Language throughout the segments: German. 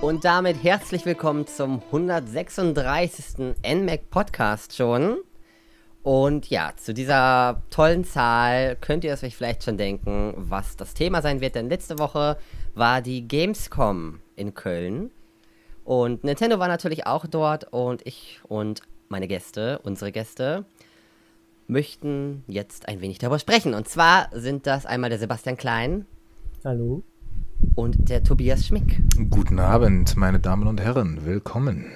Und damit herzlich willkommen zum 136. NMAC Podcast schon. Und ja, zu dieser tollen Zahl könnt ihr euch vielleicht schon denken, was das Thema sein wird, denn letzte Woche war die Gamescom in Köln. Und Nintendo war natürlich auch dort und ich und meine Gäste, unsere Gäste, möchten jetzt ein wenig darüber sprechen. Und zwar sind das einmal der Sebastian Klein. Hallo. Und der Tobias Schmick. Guten Abend, meine Damen und Herren. Willkommen.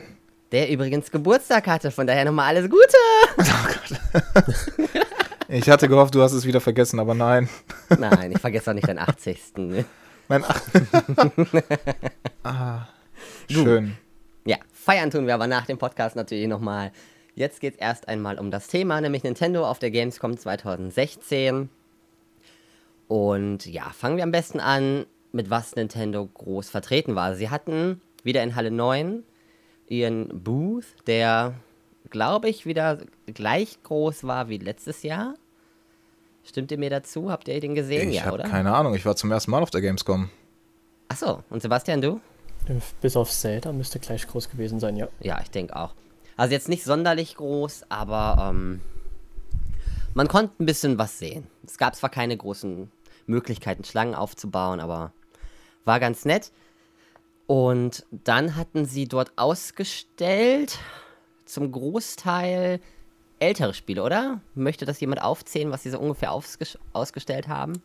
Der übrigens Geburtstag hatte, von daher nochmal alles Gute. Oh Gott. ich hatte gehofft, du hast es wieder vergessen, aber nein. Nein, ich vergesse auch nicht deinen 80. Ne? Mein Ach ah, schön. Ja, feiern tun wir aber nach dem Podcast natürlich nochmal. Jetzt geht es erst einmal um das Thema, nämlich Nintendo auf der Gamescom 2016. Und ja, fangen wir am besten an, mit was Nintendo groß vertreten war. Sie hatten wieder in Halle 9 ihren Booth, der, glaube ich, wieder gleich groß war wie letztes Jahr. Stimmt ihr mir dazu? Habt ihr den gesehen? Ich ja, habe oder? keine Ahnung, ich war zum ersten Mal auf der Gamescom. Achso, und Sebastian, du? Bis auf Zelda müsste gleich groß gewesen sein, ja. Ja, ich denke auch. Also jetzt nicht sonderlich groß, aber ähm, man konnte ein bisschen was sehen. Es gab zwar keine großen Möglichkeiten, Schlangen aufzubauen, aber war ganz nett. Und dann hatten sie dort ausgestellt, zum Großteil ältere Spiele, oder? Möchte das jemand aufzählen, was sie so ungefähr ausgestellt haben?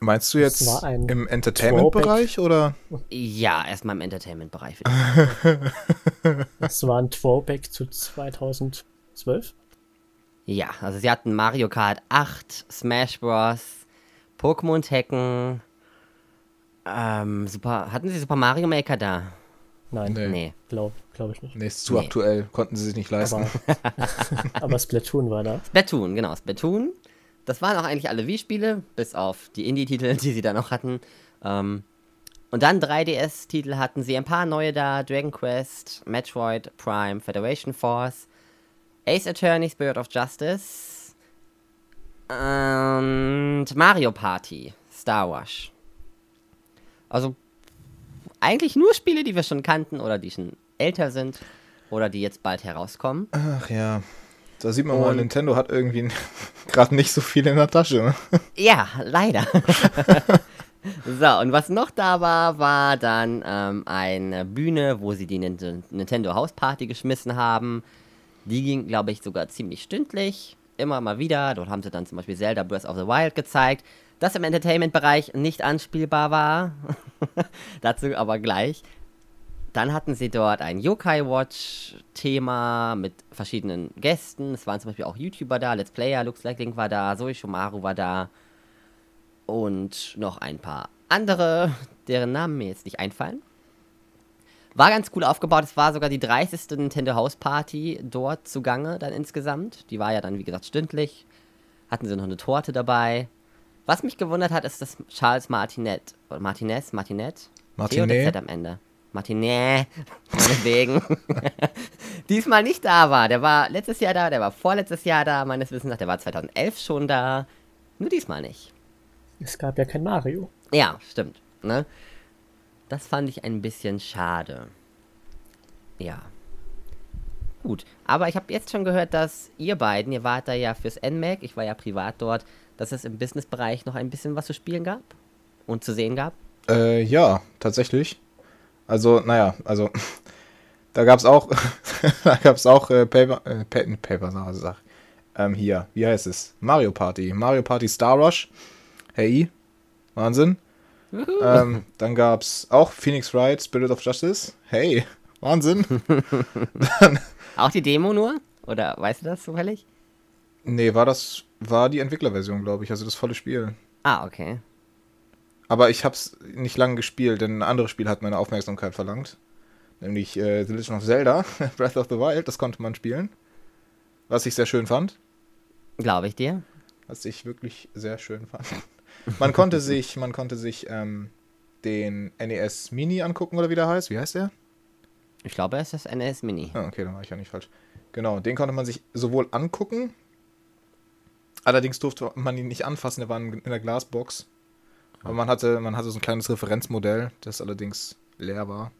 Meinst du jetzt im Entertainment-Bereich oder? Ja, erstmal im Entertainment-Bereich. das war ein Throwback zu 2012? Ja, also sie hatten Mario Kart 8, Smash Bros., Pokémon Tekken, ähm, Super, hatten sie Super Mario Maker da? Nein, nee. nee. Glaube glaub ich nicht. Nee, ist zu nee. aktuell, konnten sie sich nicht leisten. Aber, aber Splatoon war da. Splatoon, genau, Splatoon. Das waren auch eigentlich alle Wii-Spiele, bis auf die Indie-Titel, die sie da noch hatten. Ähm, und dann 3DS-Titel hatten sie ein paar neue da: Dragon Quest, Metroid Prime, Federation Force, Ace Attorney, Spirit of Justice und Mario Party, Star Wars. Also eigentlich nur Spiele, die wir schon kannten oder die schon älter sind oder die jetzt bald herauskommen. Ach ja. Da sieht man und mal, Nintendo hat irgendwie gerade nicht so viel in der Tasche. Ne? Ja, leider. so, und was noch da war, war dann ähm, eine Bühne, wo sie die Nintendo Hausparty geschmissen haben. Die ging, glaube ich, sogar ziemlich stündlich. Immer mal wieder. Dort haben sie dann zum Beispiel Zelda Breath of the Wild gezeigt, das im Entertainment-Bereich nicht anspielbar war. Dazu aber gleich. Dann hatten sie dort ein Yokai Watch-Thema mit verschiedenen Gästen. Es waren zum Beispiel auch YouTuber da, Let's Player, Looks Like Link war da, Zoe Shomaru war da. Und noch ein paar andere, deren Namen mir jetzt nicht einfallen. War ganz cool aufgebaut. Es war sogar die 30. Nintendo House Party dort zugange dann insgesamt. Die war ja dann, wie gesagt, stündlich. Hatten sie noch eine Torte dabei. Was mich gewundert hat, ist, dass Charles Martinet, Martinez, Martinet, Martinet am Ende. Martinet, meinetwegen, diesmal nicht da war. Der war letztes Jahr da, der war vorletztes Jahr da, meines Wissens nach, der war 2011 schon da. Nur diesmal nicht. Es gab ja kein Mario. Ja, stimmt. Ne? Das fand ich ein bisschen schade. Ja. Gut, aber ich habe jetzt schon gehört, dass ihr beiden, ihr wart da ja fürs NMAC, ich war ja privat dort, dass es im Businessbereich noch ein bisschen was zu spielen gab und zu sehen gab. Äh, ja, tatsächlich. Also, naja, also da gab es auch, da gab es auch äh, Paper, äh, Paper, sag, ähm, hier, wie heißt es? Mario Party. Mario Party Star Rush. Hey, Wahnsinn. ähm, dann gab es auch Phoenix Wright, Spirit of Justice. Hey, Wahnsinn. dann, auch die Demo nur? Oder weißt du das zufällig? Nee, war das, war die Entwicklerversion, glaube ich, also das volle Spiel. Ah, okay. Aber ich habe es nicht lange gespielt, denn ein anderes Spiel hat meine Aufmerksamkeit verlangt. Nämlich äh, The Legend of Zelda, Breath of the Wild, das konnte man spielen. Was ich sehr schön fand. Glaube ich dir. Was ich wirklich sehr schön fand. Man konnte sich, man konnte sich ähm, den NES Mini angucken, oder wie der heißt. Wie heißt der? Ich glaube, es ist das NES Mini. Ah, okay, dann war ich ja nicht falsch. Genau, den konnte man sich sowohl angucken, allerdings durfte man ihn nicht anfassen, der war in der Glasbox. Aber man hatte, man hatte so ein kleines Referenzmodell, das allerdings leer war.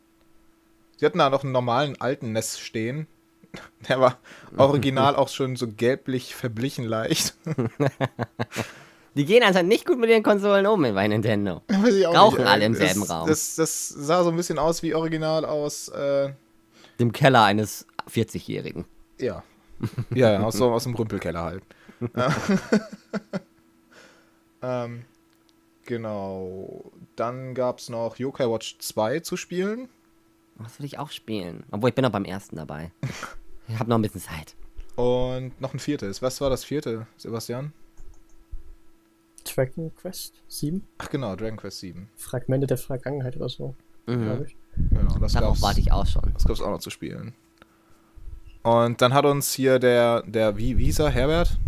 Sie hatten da noch einen normalen alten NES stehen. Der war original auch schon so gelblich verblichen leicht. Die gehen anscheinend nicht gut mit den Konsolen um bei Nintendo. Rauchen nicht, alle im das, selben Raum. Das, das sah so ein bisschen aus wie original aus, äh, Dem Keller eines 40-Jährigen. ja. Ja, ja, aus, so, aus dem Rümpelkeller halt. Ähm, genau. Dann gab es noch Yokai Watch 2 zu spielen. Das will ich auch spielen. Obwohl, ich bin noch beim ersten dabei. Ich habe noch ein bisschen Zeit. Und noch ein viertes. Was war das vierte, Sebastian? Dragon Quest 7? Ach genau, Dragon Quest 7. Fragmente der Vergangenheit oder so, Mhm. glaube ich. Genau, das Darauf warte ich auch schon. das gab's auch noch zu spielen. Und dann hat uns hier der, der, wie, er, Herbert?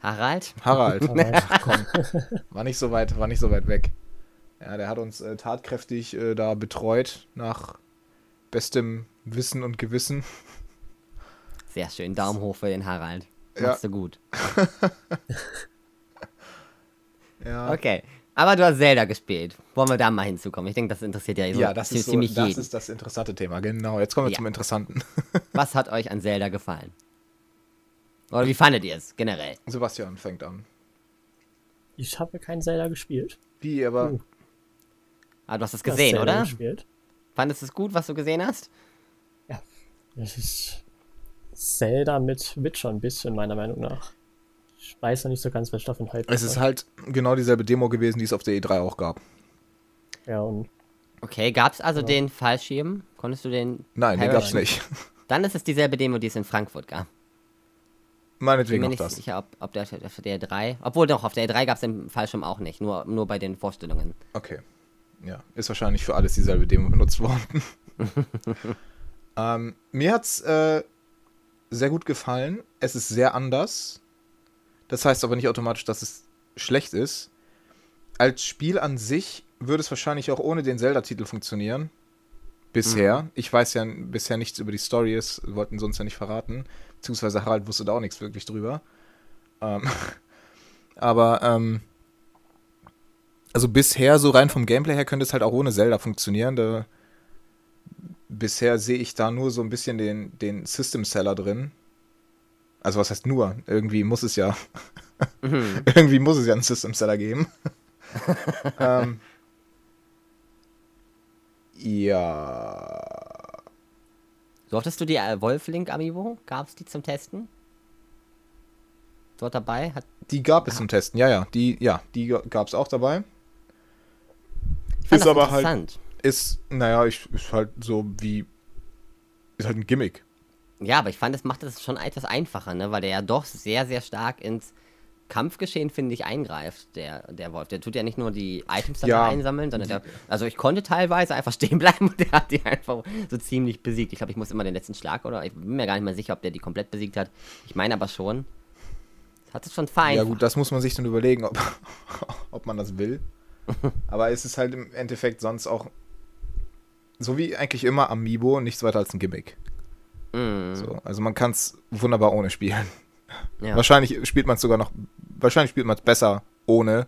Harald? Harald. Ach, komm. War nicht so weit, war nicht so weit weg. Ja, der hat uns äh, tatkräftig äh, da betreut nach bestem Wissen und Gewissen. Sehr schön. Daumen hoch für den Harald. Ja. Machst du gut. Ja, Okay. Aber du hast Zelda gespielt. Wollen wir da mal hinzukommen? Ich denke, das interessiert ja, so ja das, zie- ist so, ziemlich das jeden. ist das interessante Thema. Genau, jetzt kommen wir Ja. zum Interessanten. Was hat euch an Zelda gefallen? Oder wie fandet ihr es generell? Sebastian fängt an. Ich habe kein Zelda gespielt. Wie, aber Uh. Ah, du hast es hast gesehen, Zelda oder? Gespielt. Fandest du es gut, was du gesehen hast? Das ist Zelda mit Witcher ein bisschen, meiner Meinung nach. Ich weiß noch nicht so ganz, was ich davon halte. es ist halt genau dieselbe Demo gewesen, die es auf der E3 auch gab. Ja, und Okay, gab es also den Fallschirm? Konntest du den? Nein, den Paragliden? gab's nicht. Dann ist es dieselbe Demo, die es in Frankfurt gab. Bin Meinetwegen mir auch nicht das. sicher, ob, ob der auf der 3. Obwohl doch, auf der 3 gab es den Fallschirm auch nicht. Nur, nur bei den Vorstellungen. Okay. Ja, ist wahrscheinlich für alles dieselbe Demo benutzt worden. ähm, mir hat's äh, sehr gut gefallen. Es ist sehr anders. Das heißt aber nicht automatisch, dass es schlecht ist. Als Spiel an sich würde es wahrscheinlich auch ohne den Zelda-Titel funktionieren. Bisher. Ich weiß ja bisher nichts über die Story, es wollten sie uns ja nicht verraten. Beziehungsweise Harald wusste da auch nichts wirklich drüber. Ähm, aber, ähm, also bisher, so rein vom Gameplay her, könnte es halt auch ohne Zelda funktionieren. Da, bisher sehe ich da nur so ein bisschen den, den System-Seller drin. Also was heißt nur? Irgendwie muss es ja. irgendwie muss es ja einen System-Seller geben. ähm, ja. Durftest du die äh, Wolf-Link Amiibo? Gab es die zum Testen? Dort dabei? Hat, Die gab es zum Testen, ja, ja. Die, ja, die gab es auch dabei. Ist das aber halt-. Ist, naja, ich, ist halt so wie. Ist halt ein Gimmick. Ja, aber ich fand, es macht es schon etwas einfacher, ne? Weil der ja doch sehr, sehr stark ins Kampfgeschehen, finde ich, eingreift, der, der Wolf. Der tut ja nicht nur die Items Ja. einsammeln, sondern der, also ich konnte teilweise einfach stehen bleiben und der hat die einfach so ziemlich besiegt. Ich glaube, ich muss immer den letzten Schlag oder ich bin mir gar nicht mehr sicher, ob der die komplett besiegt hat. Ich meine aber schon. Das hat es schon fein. Ja, gut, das muss man sich dann überlegen, ob, ob man das will. Aber es ist halt im Endeffekt sonst auch. So wie eigentlich immer Amiibo, nichts weiter als ein Gimmick. Mm, So, also man kann es wunderbar ohne spielen. ja. Wahrscheinlich spielt man es sogar noch. Wahrscheinlich spielt man es besser ohne,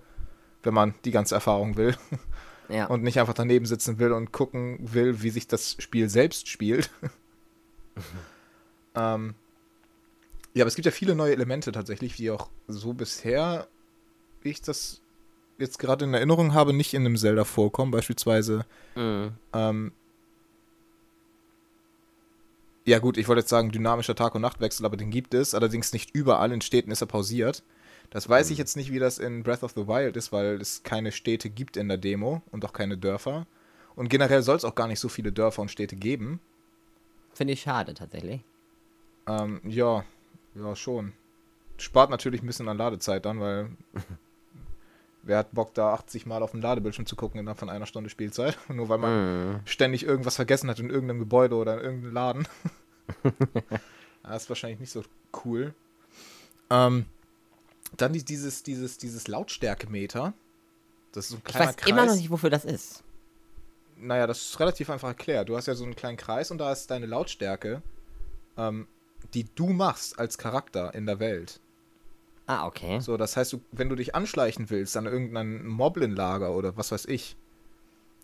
wenn man die ganze Erfahrung will. ja. und nicht einfach daneben sitzen will und gucken will, wie sich das Spiel selbst spielt. ähm, ja, aber es gibt ja viele neue Elemente tatsächlich, die auch so bisher, wie ich das jetzt gerade in Erinnerung habe, nicht in einem Zelda vorkommen. Beispielsweise, Mm. ähm, ja gut, ich wollte jetzt sagen dynamischer Tag- und Nachtwechsel, aber den gibt es. Allerdings nicht überall. In Städten ist er pausiert. Das weiß ich jetzt nicht, wie das in Breath of the Wild ist, weil es keine Städte gibt in der Demo und auch keine Dörfer. Und generell soll es auch gar nicht so viele Dörfer und Städte geben. Finde ich schade tatsächlich. Ähm, ja, ja, schon. Spart natürlich ein bisschen an Ladezeit dann, weil wer hat Bock, da 80 Mal auf den Ladebildschirm zu gucken innerhalb von einer Stunde Spielzeit? Nur weil man Mm. ständig irgendwas vergessen hat in irgendeinem Gebäude oder in irgendeinem Laden. das ist wahrscheinlich nicht so cool. Ähm, dann die, dieses, dieses, dieses Lautstärkemeter. Das ist so ein Ich kleiner weiß Kreis. immer noch nicht, wofür das ist. Naja, das ist relativ einfach erklärt. Du hast ja so einen kleinen Kreis und da ist deine Lautstärke, ähm, die du machst als Charakter in der Welt. Ah, okay. So, das heißt, du, wenn du dich anschleichen willst an irgendein Moblin-Lager oder was weiß ich,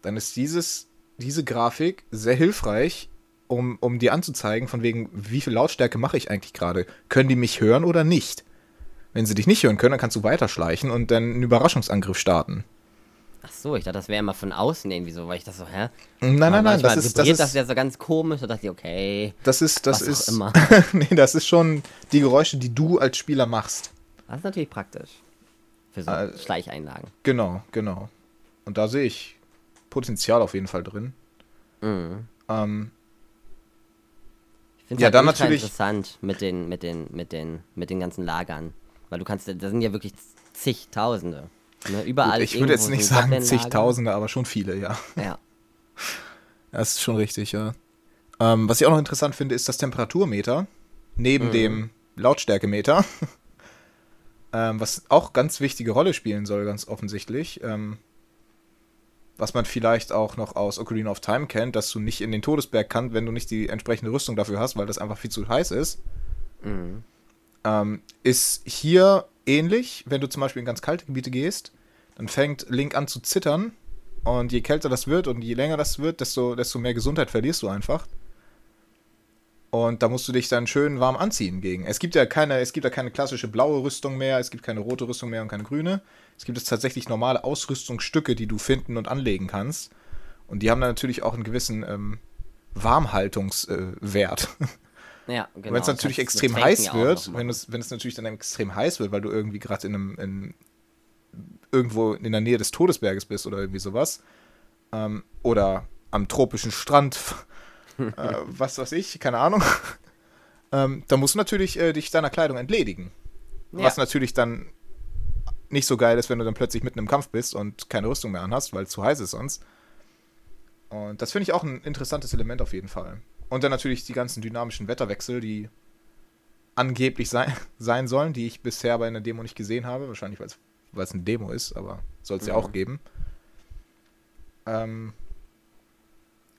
dann ist dieses diese Grafik sehr hilfreich, um, um dir anzuzeigen, von wegen, wie viel Lautstärke mache ich eigentlich gerade? Können die mich hören oder nicht? Wenn sie dich nicht hören können, dann kannst du weiterschleichen und dann einen Überraschungsangriff starten. Ach so, ich dachte, das wäre immer von außen irgendwie so, weil ich das so, hä? Nein, nein, nein, das ist, das das ist, ja so ganz komisch. Da dachte ich, okay, das ist, das was auch ist, immer. nee, das ist schon die Geräusche, die du als Spieler machst. Das ist natürlich praktisch. Für so Äh, Schleicheinlagen. Genau, genau. Und da sehe ich Potenzial auf jeden Fall drin. Mhm. Ähm, Ich finde Ja, halt dann natürlich- interessant mit den, mit den, mit den, mit den ganzen Lagern. Weil du kannst, da sind ja wirklich zigtausende. Ne? Überall. gut, ich würde jetzt nicht sagen zigtausende, aber schon viele, ja. Ja. Das ist schon richtig, ja. Ähm, was ich auch noch interessant finde, ist das Temperaturmeter neben Mhm. dem Lautstärkemeter. ähm, was auch ganz wichtige Rolle spielen soll, ganz offensichtlich. Ähm, was man vielleicht auch noch aus Ocarina of Time kennt, dass du nicht in den Todesberg kannst, wenn du nicht die entsprechende Rüstung dafür hast, weil das einfach viel zu heiß ist. Mhm. Ähm, ist hier ähnlich, wenn du zum Beispiel in ganz kalte Gebiete gehst, dann fängt Link an zu zittern und je kälter das wird und je länger das wird, desto, desto mehr Gesundheit verlierst du einfach. Und da musst du dich dann schön warm anziehen gegen. Es gibt ja keine, es gibt ja keine klassische blaue Rüstung mehr, es gibt keine rote Rüstung mehr und keine grüne. Es gibt jetzt tatsächlich normale Ausrüstungsstücke, die du finden und anlegen kannst. Und die haben dann natürlich auch einen gewissen ähm, Warmhaltungswert. Ja, genau. wenn es natürlich extrem heiß wird, wenn es, wenn es natürlich dann extrem heiß wird, weil du irgendwie gerade in einem in, irgendwo in der Nähe des Todesberges bist oder irgendwie sowas, ähm, oder am tropischen Strand, äh, was weiß ich, keine Ahnung, ähm, dann musst du natürlich äh, dich deiner Kleidung entledigen. Ja. Was natürlich dann nicht so geil ist, wenn du dann plötzlich mitten im Kampf bist und keine Rüstung mehr anhast, weil es zu heiß ist sonst. Und das finde ich auch ein interessantes Element auf jeden Fall. Und dann natürlich die ganzen dynamischen Wetterwechsel, die angeblich sein, sein sollen, die ich bisher bei einer Demo nicht gesehen habe. Wahrscheinlich, weil es- eine Demo ist, aber soll es ja Mhm. auch geben. Ähm,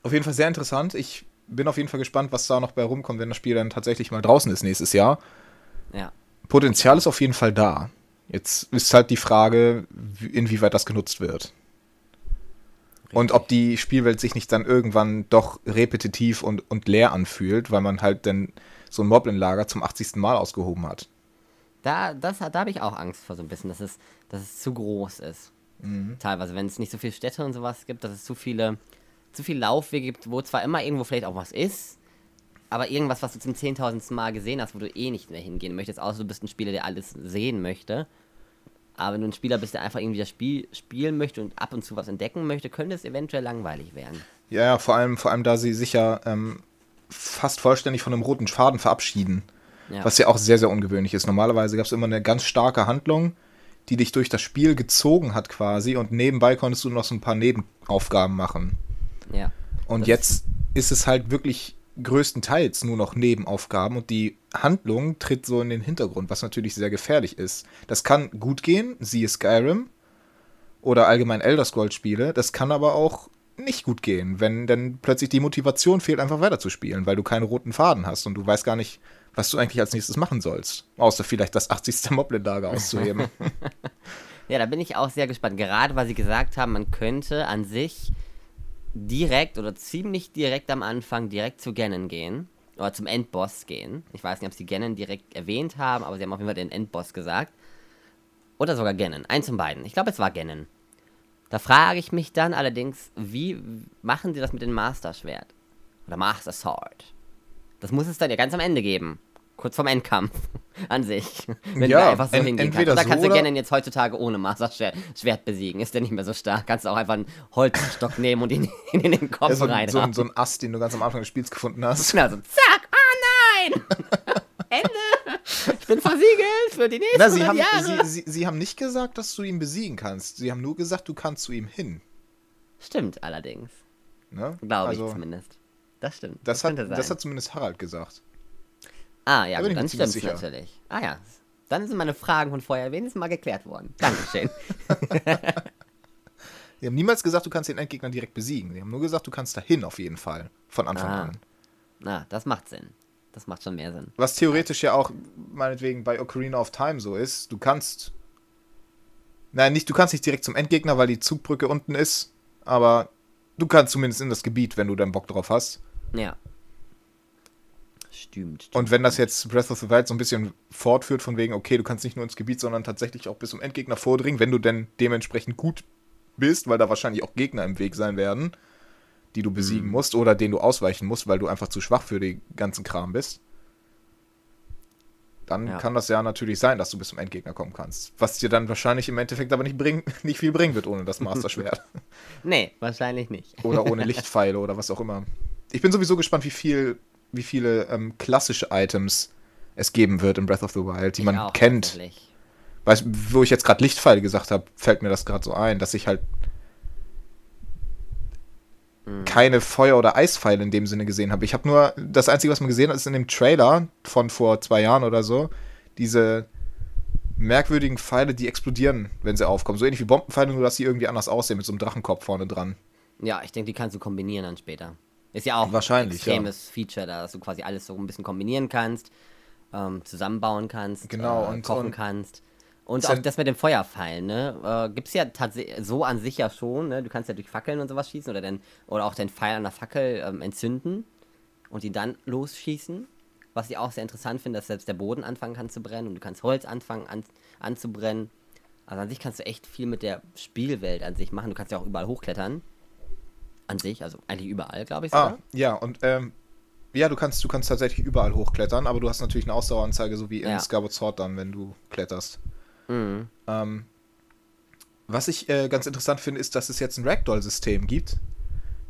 auf jeden Fall sehr interessant. Ich bin auf jeden Fall gespannt, was da noch bei rumkommt, wenn das Spiel dann tatsächlich mal draußen ist nächstes Jahr. Ja. Potenzial ist auf jeden Fall da. Jetzt ist halt die Frage, wie- inwieweit das genutzt wird. Und ob die Spielwelt sich nicht dann irgendwann doch repetitiv und, und leer anfühlt, weil man halt dann so ein Moblin-Lager zum 80. Mal ausgehoben hat. Da, das, da habe ich auch Angst vor so ein bisschen, dass es, dass es zu groß ist. Mhm. Teilweise, wenn es nicht so viele Städte und sowas gibt, dass es zu viele, zu viele Laufwege gibt, wo zwar immer irgendwo vielleicht auch was ist, aber irgendwas, was du zum zehntausendsten Mal gesehen hast, wo du eh nicht mehr hingehen möchtest, außer du bist ein Spieler, der alles sehen möchte. Aber wenn du ein Spieler bist, der einfach irgendwie das Spiel spielen möchte und ab und zu was entdecken möchte, könnte es eventuell langweilig werden. Ja, ja, vor allem, vor allem da sie sich ja ähm, fast vollständig von einem roten Faden verabschieden. Ja. Was ja auch sehr, sehr ungewöhnlich ist. Normalerweise gab es immer eine ganz starke Handlung, die dich durch das Spiel gezogen hat quasi und nebenbei konntest du noch so ein paar Nebenaufgaben machen. ja. Und Das- jetzt ist es halt wirklich größtenteils nur noch Nebenaufgaben und die Handlung tritt so in den Hintergrund, was natürlich sehr gefährlich ist. Das kann gut gehen, siehe Skyrim oder allgemein Elder Scrolls Spiele, das kann aber auch nicht gut gehen, wenn dann plötzlich die Motivation fehlt, einfach weiterzuspielen, weil du keine roten Faden hast und du weißt gar nicht, was du eigentlich als nächstes machen sollst. Außer vielleicht das 80. Moblin-Lager auszuheben. Ja, da bin ich auch sehr gespannt. Gerade weil sie gesagt haben, man könnte an sich direkt oder ziemlich direkt am Anfang direkt zu Ganon gehen. Oder zum Endboss gehen. Ich weiß nicht, ob sie Ganon direkt erwähnt haben, aber sie haben auf jeden Fall den Endboss gesagt. Oder sogar Ganon. Eins von beiden. Ich glaube, es war Ganon. Da frage ich mich dann allerdings, wie machen sie das mit dem Master Schwert? Oder Master Sword? Das muss es dann ja ganz am Ende geben. Kurz vorm Endkampf an sich. Wenn Ja, du da einfach so en- hingehen kannst. Oder so kannst du oder- Ganon jetzt heutzutage ohne Master Schwert Schwert besiegen? Ist der nicht mehr so stark? Kannst du auch einfach einen Holzstock nehmen und ihn in, in den Kopf Ja, so, rein. so, so ein Ast, den du ganz am Anfang des Spiels gefunden hast. Genau, so zack, oh nein! Ende! Ich bin versiegelt für die nächsten Na, sie, 100 haben, Jahre. sie, sie, sie haben nicht gesagt, dass du ihn besiegen kannst. Sie haben nur gesagt, du kannst zu ihm hin. Stimmt allerdings. Ne? Glaube also, ich zumindest. Das stimmt. Das, hat, könnte das hat zumindest Harald gesagt. Ah, ja, da gut, dann stimmt's natürlich. Ah ja, dann sind meine Fragen von vorher wenigstens mal geklärt worden. Dankeschön. Sie haben niemals gesagt, du kannst den Endgegner direkt besiegen. Sie haben nur gesagt, du kannst dahin auf jeden Fall. Von Anfang Ah. an. Na, das macht Sinn. Das macht schon mehr Sinn. Was theoretisch ja auch, meinetwegen, bei Ocarina of Time so ist, du kannst. Nein, nicht, du kannst nicht direkt zum Endgegner, weil die Zugbrücke unten ist, aber du kannst zumindest in das Gebiet, wenn du dann Bock drauf hast. Ja. Stimmt. Und wenn das jetzt Breath of the Wild so ein bisschen fortführt, von wegen, okay, du kannst nicht nur ins Gebiet, sondern tatsächlich auch bis zum Endgegner vordringen, wenn du denn dementsprechend gut bist, weil da wahrscheinlich auch Gegner im Weg sein werden, die du besiegen musst oder denen du ausweichen musst, weil du einfach zu schwach für den ganzen Kram bist. Dann Ja. kann das ja natürlich sein, dass du bis zum Endgegner kommen kannst. Was dir dann wahrscheinlich im Endeffekt aber nicht, bring, nicht viel bringen wird ohne das Master Schwert. Nee, wahrscheinlich nicht. oder ohne Lichtpfeile oder was auch immer. Ich bin sowieso gespannt, wie viel, wie viele ähm, klassische Items es geben wird in Breath of the Wild, die Ich man auch, kennt. Weißt, wo ich jetzt gerade Lichtpfeile gesagt habe, fällt mir das gerade so ein, dass ich halt Mhm. keine Feuer- oder Eispfeile in dem Sinne gesehen habe. Ich habe nur, das Einzige, was man gesehen hat, ist in dem Trailer von vor zwei Jahren oder so, diese merkwürdigen Pfeile, die explodieren, wenn sie aufkommen. So ähnlich wie Bombenpfeile, nur dass sie irgendwie anders aussehen, mit so einem Drachenkopf vorne dran. Ja, ich denke, die kannst du kombinieren dann später. Ist ja auch Wahrscheinlich, ein extremes Feature, da, dass du quasi alles so ein bisschen kombinieren kannst, ähm, zusammenbauen kannst, Genau, äh, und- kochen und- kannst. Und auch ja- das mit dem Feuerpfeilen, ne? Äh, gibt's ja tatsächlich so an sich ja schon, ne? Du kannst ja durch Fackeln und sowas schießen oder den, oder auch den Pfeil an der Fackel ähm, entzünden und die dann losschießen. Was ich auch sehr interessant finde, dass selbst der Boden anfangen kann zu brennen und du kannst Holz anfangen an, anzubrennen. Also an sich kannst du echt viel mit der Spielwelt an sich machen. Du kannst ja auch überall hochklettern. An sich, also eigentlich überall, glaube ich Ah, sogar. ja, und ähm, ja, du kannst, du kannst tatsächlich überall hochklettern, aber du hast natürlich eine Ausdaueranzeige, so wie in Ja. Skyward Sword dann, wenn du kletterst. Mhm. Ähm, was ich äh, ganz interessant finde, ist, dass es jetzt ein Ragdoll-System gibt.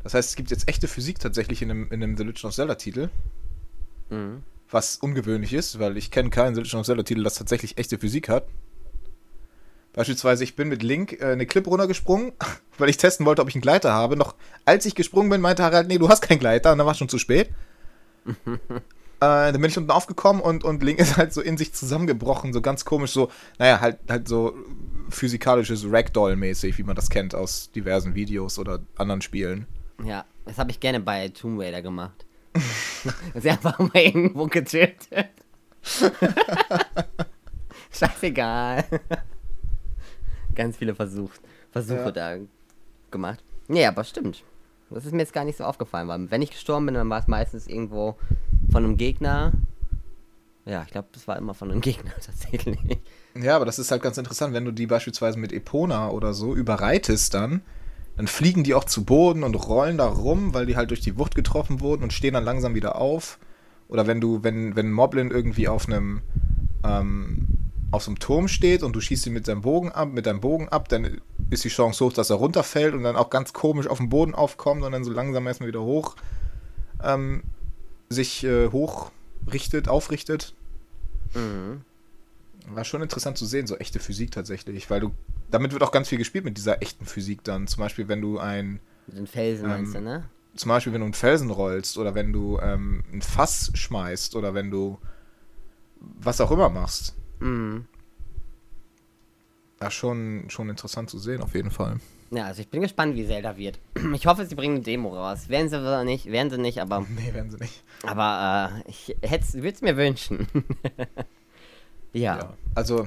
Das heißt, es gibt jetzt echte Physik tatsächlich in einem, in einem The Legend of Zelda-Titel, Mhm. was ungewöhnlich ist, weil ich kenne keinen The Legend of Zelda-Titel, das tatsächlich echte Physik hat. Beispielsweise, ich bin mit Link äh, eine Klippe runtergesprungen, weil ich testen wollte, ob ich einen Gleiter habe. Noch als ich gesprungen bin, meinte Harald, nee, du hast keinen Gleiter, und dann war es schon zu spät. äh, dann bin ich unten aufgekommen und, und Link ist halt so in sich zusammengebrochen, so ganz komisch, so, naja, halt, halt so physikalisches Ragdoll-mäßig, wie man das kennt aus diversen Videos oder anderen Spielen. Ja, das habe ich gerne bei Tomb Raider gemacht. Er einfach mal irgendwo getötet. Scheißegal. Ganz viele Versuch, Versuche Ja. da gemacht. Nee, aber stimmt. Das ist mir jetzt gar nicht so aufgefallen, weil wenn ich gestorben bin, dann war es meistens irgendwo von einem Gegner. Ja, ich glaube, das war immer von einem Gegner tatsächlich. Ja, aber das ist halt ganz interessant, wenn du die beispielsweise mit Epona oder so überreitest dann, dann fliegen die auch zu Boden und rollen da rum, weil die halt durch die Wucht getroffen wurden und stehen dann langsam wieder auf. Oder wenn du, wenn, wenn Moblin irgendwie auf einem, ähm, auf so einem Turm steht und du schießt ihn mit deinem Bogen ab, mit deinem Bogen ab, dann ist die Chance hoch, dass er runterfällt und dann auch ganz komisch auf dem Boden aufkommt und dann so langsam erstmal wieder hoch ähm, sich äh, hochrichtet, aufrichtet. Mhm. War schon interessant zu sehen, so echte Physik tatsächlich, weil du, damit wird auch ganz viel gespielt mit dieser echten Physik dann. Zum Beispiel, wenn du ein, Mit den Felsen meinst du, Ähm, ne? zum Beispiel, wenn du einen Felsen rollst oder wenn du ähm, ein Fass schmeißt oder wenn du was auch immer machst. Mhm. Ja, schon, schon interessant zu sehen, auf jeden Fall. Ja, also ich bin gespannt, wie Zelda wird. Ich hoffe, sie bringen eine Demo raus. Werden sie oder nicht, werden sie nicht, aber, Nee, werden sie nicht. aber äh, ich würde es mir wünschen. ja. Ja. Also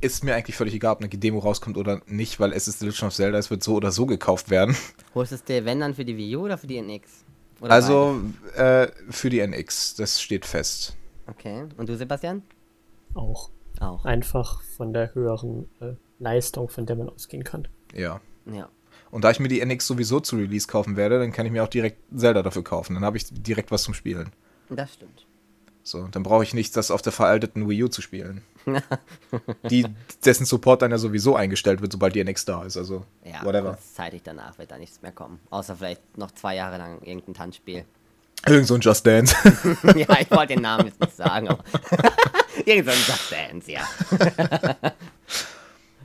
ist mir eigentlich völlig egal, ob eine Demo rauskommt oder nicht, weil es ist The Legend of Zelda, es wird so oder so gekauft werden. Holst du es dir, wenn dann für die Wii U oder für die NX? Oder Also äh, für die NX, das steht fest. Okay. Und du, Sebastian? Auch. Auch. Einfach von der höheren äh, Leistung, von der man ausgehen kann. Ja. Ja. Und da ich mir die NX sowieso zu Release kaufen werde, dann kann ich mir auch direkt Zelda dafür kaufen. Dann habe ich direkt was zum Spielen. Das stimmt. So, dann brauche ich nicht, das auf der veralteten Wii U zu spielen. die, dessen Support dann ja sowieso eingestellt wird, sobald die NX da ist. Also, Ja, whatever. kurzzeitig danach wird da nichts mehr kommen. Außer vielleicht noch zwei Jahre lang irgendein Tanzspiel. Irgend so ein Just Dance. ja, ich wollte den Namen jetzt nicht sagen. Irgend so ein Just Dance, ja.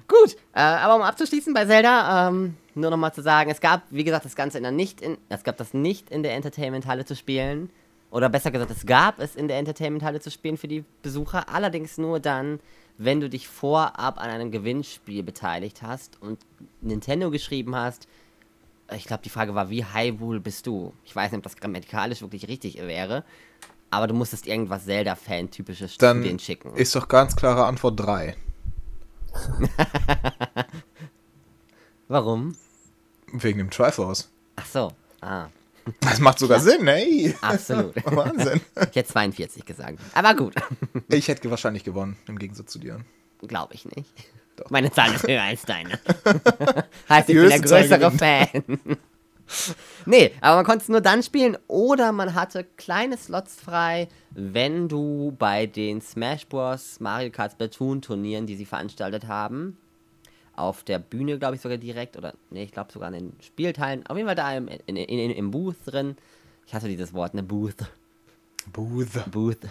Gut, äh, aber um abzuschließen bei Zelda, ähm, nur nochmal zu sagen, es gab, wie gesagt, das Ganze in der nicht in, es gab das nicht in der Entertainment-Halle zu spielen. Oder besser gesagt, es gab es in der Entertainment-Halle zu spielen für die Besucher, allerdings nur dann, wenn du dich vorab an einem Gewinnspiel beteiligt hast und Nintendo geschrieben hast. Ich glaube, die Frage war, wie Hyrule bist du? Ich weiß nicht, ob das grammatikalisch wirklich richtig wäre, aber du musstest irgendwas Zelda-Fan-typisches zu Dann denen schicken. ist doch ganz klare Antwort 3. Warum? Wegen dem Triforce. Ach so. Ah, Das macht sogar Sinn, ey. absolut. Wahnsinn. ich hätte 42 gesagt. Aber gut. Ich hätte wahrscheinlich gewonnen, im Gegensatz zu dir. Glaube ich nicht. Doch. Meine Zahl ist höher als deine. heißt, ich bin der größere Fan. nee, aber man konnte es nur dann spielen oder man hatte kleine Slots frei, wenn du bei den Smash Bros. Mario Kart Splatoon Turnieren, die sie veranstaltet haben, auf der Bühne, glaube ich, sogar direkt, oder nee, ich glaube sogar an den Spielteilen, auf jeden Fall da im, in, in, im Booth drin. Ich hasse dieses Wort, ne Booth. Booth. Booth.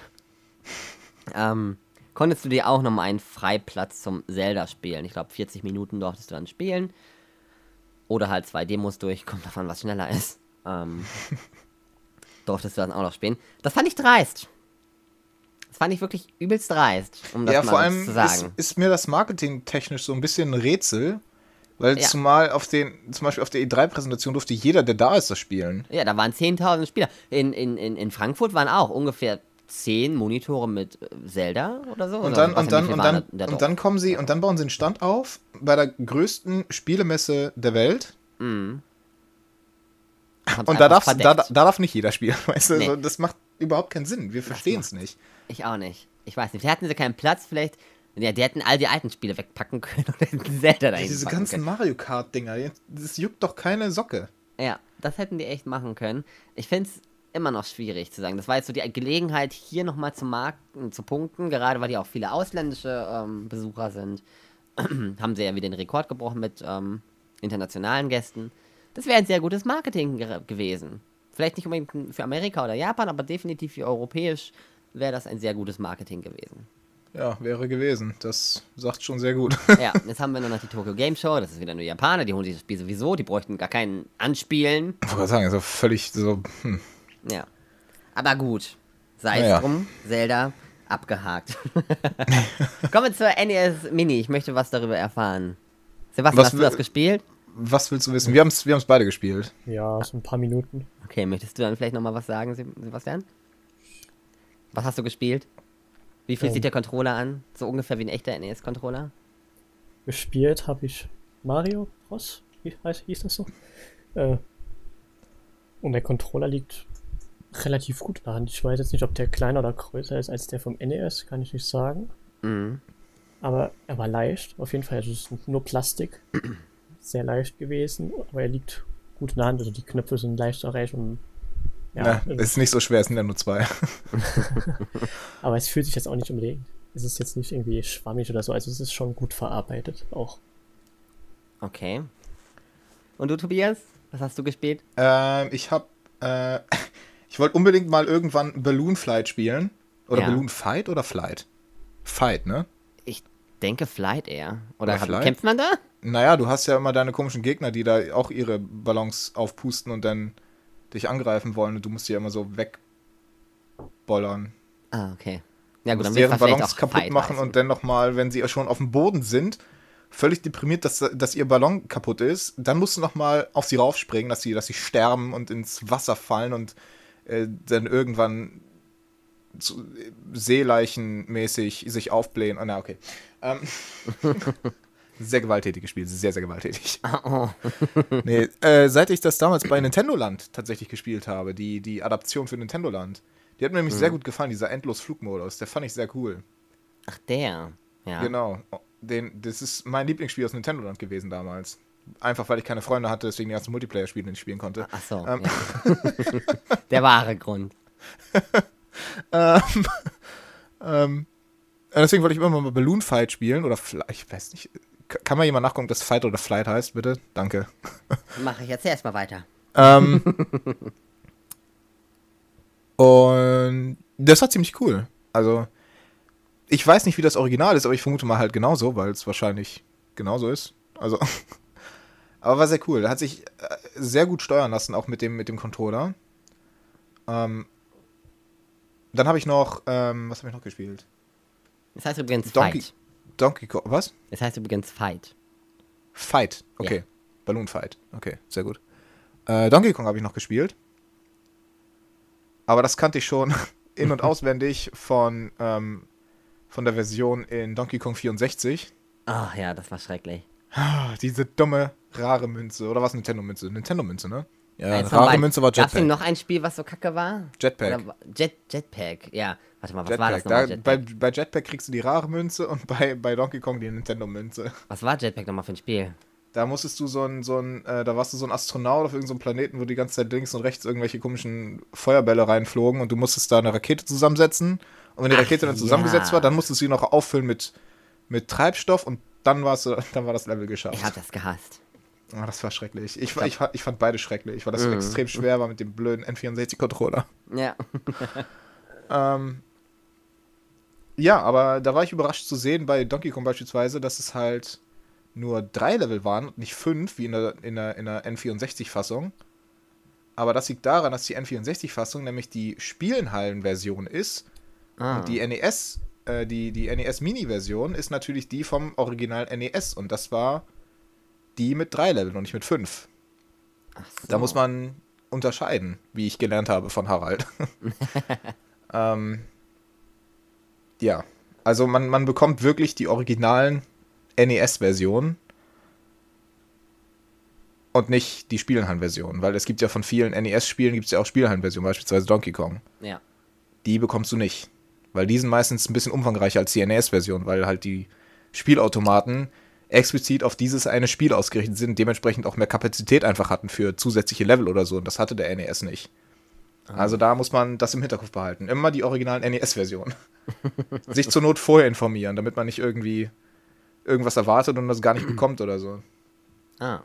ähm, konntest du dir auch nochmal einen Freiplatz zum Zelda spielen. Ich glaube, 40 Minuten durftest du dann spielen. Oder halt zwei Demos durch, kommt davon, was schneller ist. Ähm, durftest du dann auch noch spielen. Das fand ich dreist. Das fand ich wirklich übelst dreist, um das Ja, mal vor allem zu ist, sagen. ist mir das marketingtechnisch so ein bisschen ein Rätsel, weil Ja. zumal auf den, zum Beispiel auf der E3-Präsentation durfte jeder, der da ist, das spielen. Ja, da waren 10.000 Spieler. In, in, in Frankfurt waren auch ungefähr 10 Monitore mit äh, Zelda oder so. Und dann, und dann, und dann, da- und dann kommen sie, und dann bauen sie einen Stand auf bei der größten Spielemesse der Welt. Haben's Und da, da, da darf nicht jeder spielen, weißt du? Nee. So, das macht überhaupt keinen Sinn. Wir verstehen es nicht. Ich auch nicht. Ich weiß nicht. Vielleicht hatten sie keinen Platz, vielleicht. Ja, die hätten all die alten Spiele wegpacken können und hätten Zelda dahin Diese ganzen können. Mario Kart-Dinger, das juckt doch keine Socke. Ja, das hätten die echt machen können. Ich finde es immer noch schwierig zu sagen. Das war jetzt so die Gelegenheit, hier nochmal zu marken, zu punkten, gerade weil die auch viele ausländische ähm, Besucher sind. Haben sie ja wieder den Rekord gebrochen mit ähm, internationalen Gästen. Das wäre ein sehr gutes Marketing ge gewesen. Vielleicht nicht unbedingt für Amerika oder Japan, aber definitiv für europäisch wäre das ein sehr gutes Marketing gewesen. Ja, wäre gewesen. Das sagt schon sehr gut. Ja, jetzt haben wir nur noch die Tokyo Game Show. Das ist wieder nur Japaner. Die holen sich das Spiel sowieso. Die bräuchten gar keinen Anspielen. Ich wollte gerade sagen, also völlig so. Hm. Ja. Aber gut. Sei es drum. Zelda abgehakt. Kommen wir zur NES Mini. Ich möchte was darüber erfahren. Sebastian, Was hast du das gespielt? Was willst du wissen? Wir haben es wir haben's beide gespielt. Ja, so ein paar Minuten. Okay, möchtest du dann vielleicht nochmal was sagen, Se- Sebastian? Was hast du gespielt? Wie fühlt Ähm. sich der Controller an? So ungefähr wie ein echter NES-Controller? Gespielt habe ich Mario Bros. Wie heißt, hieß das so? Äh, und der Controller liegt relativ gut in der Hand. Ich weiß jetzt nicht, ob der kleiner oder größer ist als der vom NES, kann ich nicht sagen. Mhm. Aber er war leicht, auf jeden Fall. Also es ist nur Plastik. Sehr leicht gewesen, aber er liegt gut in der Hand. Also die Knöpfe sind leicht zu erreichen. Und, ja, Ja, also- ist nicht so schwer, es sind ja nur zwei. aber es fühlt sich jetzt auch nicht unbedingt. Es ist jetzt nicht irgendwie schwammig oder so. Also es ist schon gut verarbeitet auch. Okay. Und du, Tobias? Was hast du gespielt? Ähm, ich hab. Äh, ich wollte unbedingt mal irgendwann Balloon Flight spielen. Oder Ja. Balloon Fight oder Flight? Fight, ne? Ich denke Flight eher. Oder, hat- Flight? kämpft man da? Naja, du hast ja immer deine komischen Gegner, die da auch ihre Ballons aufpusten und dann dich angreifen wollen und du musst die ja immer so wegbollern. Ah, okay. Ja gut, dann deren Ballons kaputt Fight machen heißen. und dann nochmal, wenn sie schon auf dem Boden sind, völlig deprimiert, dass, dass ihr Ballon kaputt ist, dann musst du nochmal auf sie raufspringen, dass sie, dass sie sterben und ins Wasser fallen und äh, dann irgendwann zu, seeleichenmäßig sich aufblähen. Oh, na, okay. Ähm, sehr gewalttätiges Spiel, sehr, sehr gewalttätig. Oh, Nee, äh, seit ich das damals bei Nintendo Land tatsächlich gespielt habe, die, die Adaption für Nintendo Land, die hat mir nämlich Mhm. sehr gut gefallen, dieser Endlos-Flugmodus, der fand ich sehr cool. ach, der. Ja. Genau. Den, das ist mein Lieblingsspiel aus Nintendo Land gewesen damals. Einfach weil ich keine Freunde hatte, deswegen die ganzen Multiplayer-Spiele nicht spielen konnte. Ach so. Ähm. Ja. der wahre Grund. Ähm, äh, deswegen wollte ich immer mal Balloon Fight spielen oder ich weiß nicht. Kann mal jemand nachgucken, ob das Fight oder Flight heißt, bitte? Danke. Mache ich jetzt erstmal weiter. Ähm, und das war ziemlich cool. Also, ich weiß nicht, wie das Original ist, aber ich vermute mal halt genauso, weil es wahrscheinlich genauso ist. Also, aber war sehr cool. Er hat sich äh, sehr gut steuern lassen, auch mit dem, mit dem Controller. Ähm, dann habe ich noch, ähm, was habe ich noch gespielt? Es heißt übrigens Donkey- Fight. Donkey Kong, was? Es heißt übrigens Fight. Fight, okay. Ja. Balloon Fight, okay, sehr gut. Äh, Donkey Kong habe ich noch gespielt. Aber das kannte ich schon in- und auswendig von, ähm, von der Version in Donkey Kong 64. Ach ja, das war schrecklich. Ah, diese dumme, rare Münze. Oder was Nintendo-Münze? Nintendo-Münze, ne? Ja, von rare beiden. Münze war Gab's denn Jetpack. noch ein Spiel, was so kacke war? Jetpack. Oder war- Jet, Jetpack, ja. Warte mal, was war das Jetpack. nochmal? Da, Jetpack? bei, bei Jetpack kriegst du die rare Münze und bei, bei Donkey Kong die Nintendo-Münze. Was war Jetpack nochmal für ein Spiel? Da musstest du so ein, so ein äh, da warst du so ein Astronaut auf irgendeinem Planeten, wo die ganze Zeit links und rechts irgendwelche komischen Feuerbälle reinflogen und du musstest da eine Rakete zusammensetzen. Und wenn die Ach, Rakete dann zusammengesetzt ja. war, dann musstest du sie noch auffüllen mit, mit Treibstoff und dann, warst du, dann war das Level geschafft. Ich hab das gehasst. Ah, das war schrecklich. Ich, ich, ich fand beide schrecklich, weil das so extrem schwer war mit dem blöden N64-Controller. Ja. Ähm, ja, aber da war ich überrascht zu sehen bei Donkey Kong beispielsweise, dass es halt nur drei Level waren und nicht fünf, wie in der, in der, in der N64-Fassung. Aber das liegt daran, dass die N64-Fassung nämlich die Spielenhallen-Version ist. Ah. Und die NES, äh, die, die NES-Mini-Version ist natürlich die vom Original NES. Und das war die mit drei Leveln und nicht mit fünf. So. Da muss man unterscheiden, wie ich gelernt habe von Harald. ähm, ja, also man, man bekommt wirklich die originalen NES-Versionen und nicht die Spielhallen-Version, weil es gibt ja von vielen NES-Spielen gibt es ja auch Spielhallen-Versionen, beispielsweise Donkey Kong. Ja. Die bekommst du nicht, weil die sind meistens ein bisschen umfangreicher als die NES-Version, weil halt die Spielautomaten explizit auf dieses eine Spiel ausgerichtet sind, dementsprechend auch mehr Kapazität einfach hatten für zusätzliche Level oder so. Und das hatte der NES nicht. Also da muss man das im Hinterkopf behalten. Immer die originalen NES-Versionen. Sich zur Not vorher informieren, damit man nicht irgendwie irgendwas erwartet und das gar nicht bekommt oder so. Ah.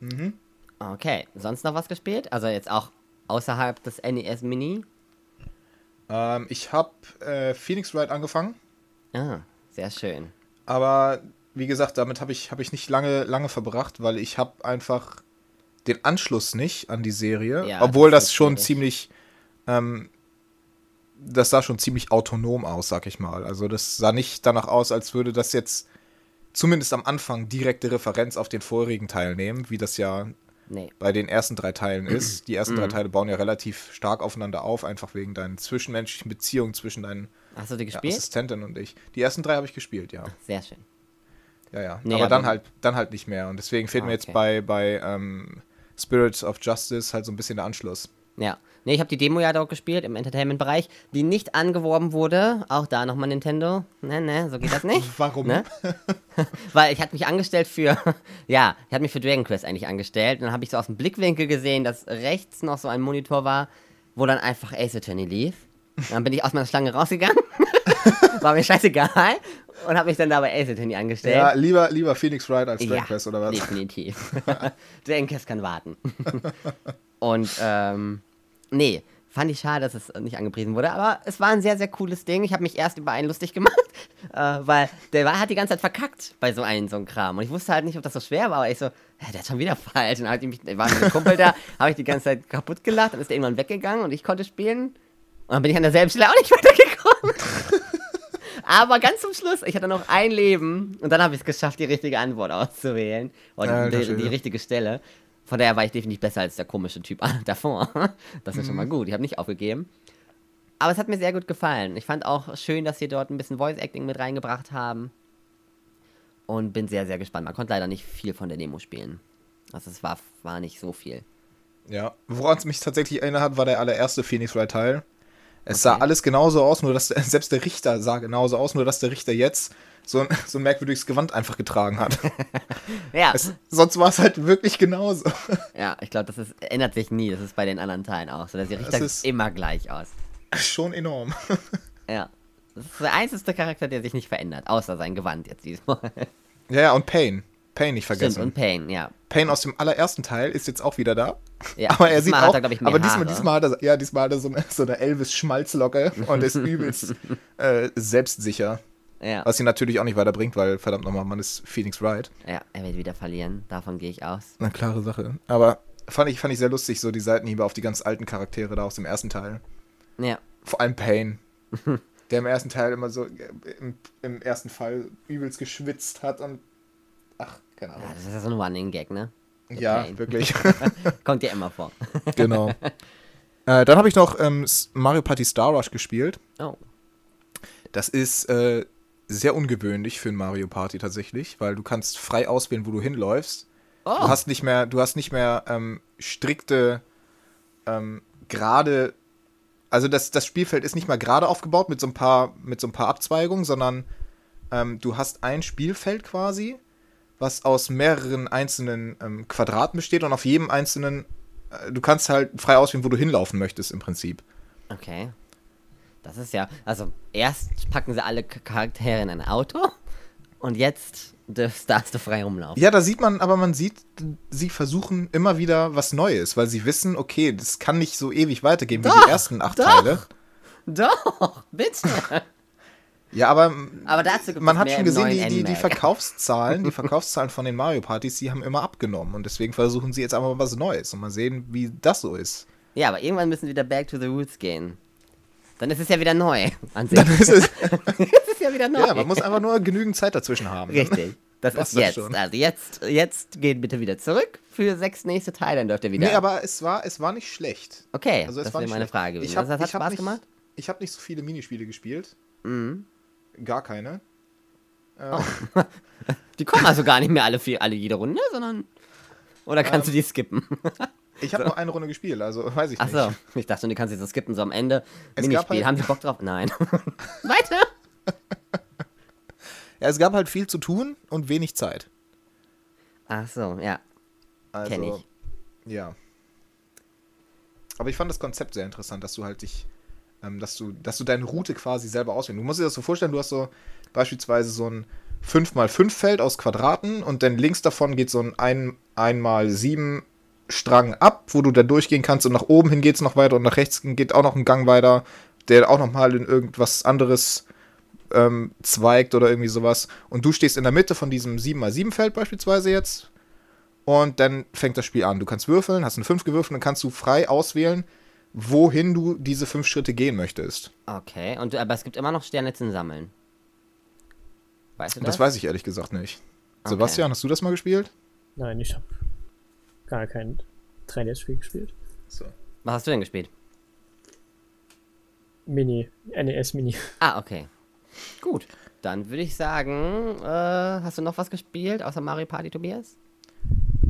Mhm. Okay. Sonst noch was gespielt? Also jetzt auch außerhalb des NES Mini? Ähm, ich habe äh, Phoenix Wright angefangen, Ah, sehr schön. Aber wie gesagt, damit habe ich, hab ich nicht lange, lange verbracht, weil ich habe einfach den Anschluss nicht an die Serie, Ja, obwohl das das, schon schwierig. ziemlich, ähm, das sah schon ziemlich autonom aus, sag ich mal. Also das sah nicht danach aus, als würde das jetzt zumindest am Anfang direkte Referenz auf den vorherigen Teil nehmen, wie das ja Nee. bei den ersten drei Teilen ist. Die ersten drei Mhm. Teile bauen ja relativ stark aufeinander auf, einfach wegen deinen zwischenmenschlichen Beziehungen zwischen deinen Hast du die ja, gespielt? Assistentin und ich. Die ersten drei habe ich gespielt, ja. Sehr schön. Ja, ja. Nee, aber dann aber- halt, dann halt nicht mehr. Und deswegen fehlt Ah, mir jetzt okay. bei, bei ähm, Spirit of Justice halt so ein bisschen der Anschluss. Ja. Nee, ich habe die Demo ja dort gespielt im Entertainment-Bereich, die nicht angeworben wurde. Auch da nochmal Nintendo. Ne, ne, so geht das nicht. Warum? Ne? Weil ich hatte mich angestellt für, ja, ich hatte mich für Dragon Quest eigentlich angestellt. Und dann habe ich so aus dem Blickwinkel gesehen, dass rechts noch so ein Monitor war, wo dann einfach Ace Attorney lief. Dann bin ich aus meiner Schlange rausgegangen. war mir scheißegal. Und habe mich dann da bei Ace angestellt. Ja, lieber, lieber Phoenix Wright als Dragon Ja, Quest oder was? definitiv. Dragon Quest kann warten. Und, ähm, nee, fand ich schade, dass es nicht angepriesen wurde, aber es war ein sehr, sehr cooles Ding. Ich habe mich erst über einen lustig gemacht, äh, weil der war, hat die ganze Zeit verkackt bei so einem so einem Kram. Und ich wusste halt nicht, ob das so schwer war, aber ich so, der hat schon wieder falsch. Und dann ich mich, war mit einem Kumpel da, habe ich die ganze Zeit kaputt gelacht, dann ist der irgendwann weggegangen und ich konnte spielen. Und dann bin ich an derselben Stelle auch nicht weitergekommen. Aber ganz zum Schluss, ich hatte noch ein Leben und dann habe ich es geschafft, die richtige Antwort auszuwählen. Oder Alter die, die, Schwede. richtige Stelle. Von daher war ich definitiv besser als der komische Typ davor. Das ist schon Mhm. mal gut. Ich habe nicht aufgegeben. Aber es hat mir sehr gut gefallen. Ich fand auch schön, dass sie dort ein bisschen Voice Acting mit reingebracht haben. Und bin sehr, sehr gespannt. Man konnte leider nicht viel von der Demo spielen. Also es war, war nicht so viel. Ja. Woran es mich tatsächlich erinnert hat, war der allererste Phoenix Wright Teil. Es sah Okay. alles genauso aus, nur dass der, selbst der Richter sah genauso aus, nur dass der Richter jetzt so ein, so ein merkwürdiges Gewand einfach getragen hat. Ja, Es, sonst war es halt wirklich genauso. ja ich glaube, das ist, ändert sich nie. Das ist bei den anderen Teilen auch so. Dass die Richter ist- immer gleich aus. Schon enorm. Ja. Das ist der einzige Charakter, der sich nicht verändert, außer sein Gewand jetzt diesmal. Ja, ja, und Pain. Pain nicht Stimmt, vergessen. und Pain, ja. Pain aus dem allerersten Teil ist jetzt auch wieder da. ja. Aber er sieht auch, er, ich, aber diesmal, diesmal hat er, ja, diesmal hat er so eine, so eine Elvis-Schmalzlocke und ist übelst äh, selbstsicher. Ja. Was ihn natürlich auch nicht weiterbringt, weil verdammt nochmal, man ist Phoenix Wright. ja, er wird wieder verlieren, davon gehe ich aus. Eine klare Sache. Aber fand ich, fand ich sehr lustig, so die Seitenhiebe auf die ganz alten Charaktere da aus dem ersten Teil. Ja, Vor allem Pain. der im ersten Teil immer so, äh, im, im ersten Fall übelst geschwitzt hat und. Ach, keine ja Ahnung. das ist ja so ein Running-Gag, ne? Ja, Pain. wirklich. Kommt ja immer vor. genau. Äh, dann habe ich noch ähm, Mario Party Star Rush gespielt. Oh, Das ist äh, sehr ungewöhnlich für ein Mario Party tatsächlich, weil du kannst frei auswählen, wo du hinläufst. Oh. Du hast nicht mehr, du hast nicht mehr ähm, strikte, ähm, gerade, also das, das Spielfeld ist nicht mal gerade aufgebaut mit so ein paar, mit so ein paar Abzweigungen, sondern ähm, du hast ein Spielfeld quasi, was aus mehreren einzelnen ähm, Quadraten besteht und auf jedem einzelnen, äh, du kannst halt frei auswählen, wo du hinlaufen möchtest im Prinzip. Okay. Das ist ja, also erst packen sie alle Charaktere in ein Auto und jetzt darfst, du frei rumlaufen. Ja, da sieht man, aber man sieht, sie versuchen immer wieder was Neues, weil sie wissen, okay, das kann nicht so ewig weitergehen wie Doch, die ersten acht doch. Teile. Doch, bitte. Ja, aber, Aber dazu man hat schon gesehen, die, die, die. Verkaufszahlen, die Verkaufszahlen von den Mario Partys, die haben immer abgenommen und deswegen versuchen sie jetzt einfach mal was Neues und mal sehen, wie das so ist. Ja, aber irgendwann müssen wir wieder back to the roots gehen. Dann ist es ja wieder neu. An sich. Dann ist es, es ist ja wieder neu. ja, man muss einfach nur genügend Zeit dazwischen haben. Richtig. Das ist das jetzt. schon. Also jetzt, jetzt geht bitte wieder zurück für sechs nächste Teile, dann dürft ihr wieder. Nee, aber es war, es war nicht schlecht. okay, Also es das war wäre meine schlecht. Frage. Ich hab, das hat Spaß nicht, gemacht? Ich habe nicht so viele Minispiele gespielt. Mhm. Gar keine. Äh, Die kommen also gar nicht mehr alle, vier, alle jede Runde, sondern. Oder kannst Ähm, du die skippen? Ich habe nur eine Runde gespielt, also weiß ich nicht. Achso, ich dachte die kannst du so skippen, so am Ende. Es Minispiel. halt- Haben Sie Bock drauf? Nein. Weiter! Ja, es gab halt viel zu tun und wenig Zeit. Achso, ja. Also, Kenn ich. Ja. Aber ich fand das Konzept sehr interessant, dass du halt dich, dass du, dass du deine Route quasi selber auswählen. Du musst dir das so vorstellen, du hast so beispielsweise so ein 5x5 Feld aus Quadraten und dann links davon geht so ein 1x7 Strang ab, wo du da durchgehen kannst und nach oben hin geht es noch weiter und nach rechts geht auch noch ein Gang weiter, der auch nochmal in irgendwas anderes ähm, zweigt oder irgendwie sowas. Und du stehst in der Mitte von diesem 7x7 Feld beispielsweise jetzt und dann fängt das Spiel an. Du kannst würfeln, hast eine 5 gewürfelt, dann kannst du frei auswählen, wohin du diese 5 Schritte gehen möchtest. Okay, und, aber es gibt immer noch Sterne zum Sammeln. Weißt du das? das weiß ich ehrlich gesagt nicht. Okay. Sebastian, hast du das mal gespielt? Nein, ich habe gar kein 3DS-Spiel gespielt. So. Was hast du denn gespielt? Mini, NES Mini. Ah, okay. Gut. Dann würde ich sagen, äh, hast du noch was gespielt außer Mario Party, Tobias?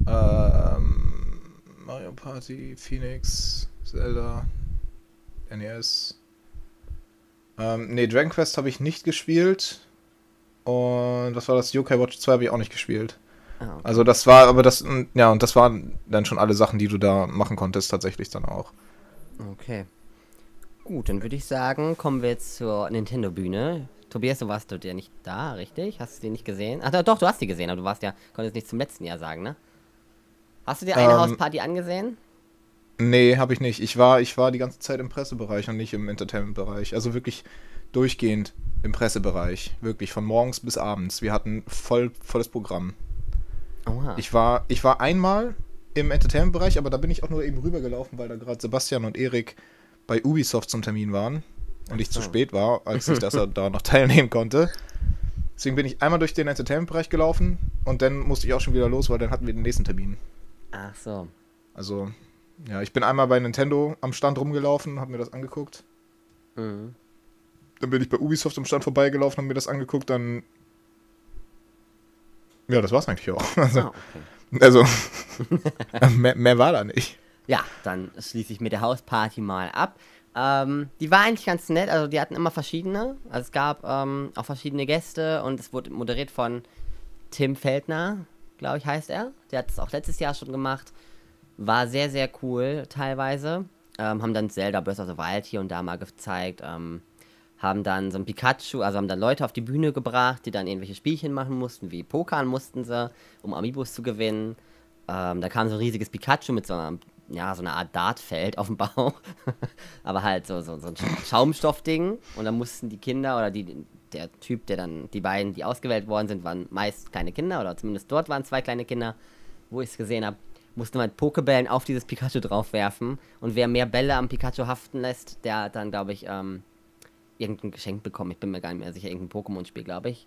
Ähm, Mario Party, Phoenix, Zelda, NES. Ähm, nee, Dragon Quest habe ich nicht gespielt. Und was war das? Yokai Watch 2 habe ich auch nicht gespielt. Ah, okay. Also das war, aber das, ja, und das waren dann schon alle Sachen, die du da machen konntest, tatsächlich dann auch. okay. Gut, dann würde ich sagen, kommen wir jetzt zur Nintendo-Bühne. Tobias, du warst dort ja nicht da, richtig? Hast du die nicht gesehen? Ach doch, du hast die gesehen, aber du warst ja, konntest nicht zum letzten Jahr sagen, ne? Hast du dir eine Ähm, Hausparty angesehen? Nee, habe ich nicht. Ich war, ich war die ganze Zeit im Pressebereich und nicht im Entertainment-Bereich. Also wirklich durchgehend im Pressebereich. Wirklich von morgens bis abends. Wir hatten voll, volles Programm. Oha. Ich war, ich war einmal im Entertainment-Bereich, aber da bin ich auch nur eben rübergelaufen, weil da gerade Sebastian und Erik bei Ubisoft zum Termin waren und ich zu so. spät war, als ich das da noch teilnehmen konnte. Deswegen bin ich einmal durch den Entertainment-Bereich gelaufen und dann musste ich auch schon wieder los, weil dann hatten wir den nächsten Termin. Ach so. Also, ja, ich bin einmal bei Nintendo am Stand rumgelaufen, habe mir das angeguckt. Mhm. Dann bin ich bei Ubisoft am Stand vorbeigelaufen, habe mir das angeguckt, dann. Ja, das war's eigentlich auch. Also, Ah, okay. also mehr, mehr war da nicht. Ja, dann schließe ich mit der Hausparty mal ab. Ähm, die war eigentlich ganz nett, also die hatten immer verschiedene. Also es gab ähm, auch verschiedene Gäste und es wurde moderiert von Tim Feldner, glaube ich heißt er. Der hat es auch letztes Jahr schon gemacht. War sehr, sehr cool teilweise. Ähm, haben dann Zelda Breath of the Wild hier und da mal gezeigt. Ähm, haben dann so ein Pikachu, also haben dann Leute auf die Bühne gebracht, die dann irgendwelche Spielchen machen mussten, wie Pokern mussten sie, um Amiibos zu gewinnen. Ähm, da kam so ein riesiges Pikachu mit so einer, ja, so einer Art Dartfeld auf dem Bauch. Aber halt so, so, so ein Schaumstoffding. Und dann mussten die Kinder oder die, der Typ, der dann, die beiden, die ausgewählt worden sind, waren meist kleine Kinder oder zumindest dort waren zwei kleine Kinder, wo ich es gesehen habe, mussten mit Pokebällen auf dieses Pikachu draufwerfen. Und wer mehr Bälle am Pikachu haften lässt, der hat dann, glaube ich, ähm, irgendein Geschenk bekommen. Ich bin mir gar nicht mehr sicher, irgendein Pokémon-Spiel, glaube ich.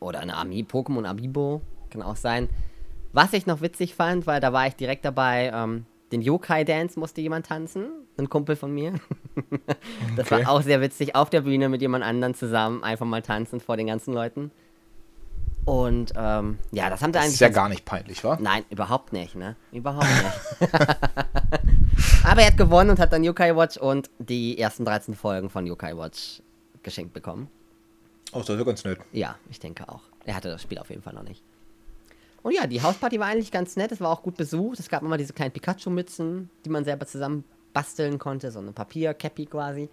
Oder eine Ami, Pokémon Amiibo, kann auch sein. Was ich noch witzig fand, weil da war ich direkt dabei, ähm, den Yokai-Dance musste jemand tanzen, ein Kumpel von mir. das Okay. war auch sehr witzig, auf der Bühne mit jemand anderem zusammen einfach mal tanzen vor den ganzen Leuten. Und ähm, ja, das haben Das eigentlich. ist ja gar nicht peinlich, wa? Nein, überhaupt nicht, ne? Überhaupt nicht. Aber er hat gewonnen und hat dann Yokai Watch und die ersten 13 Folgen von Yokai Watch geschenkt bekommen. Oh, das ist ganz nett. Ja, ich denke auch. Er hatte das Spiel auf jeden Fall noch nicht. Und ja, die Hausparty war eigentlich ganz nett. Es war auch gut besucht. Es gab immer diese kleinen Pikachu-Mützen, die man selber zusammen basteln konnte. So eine Papier-Cappy quasi.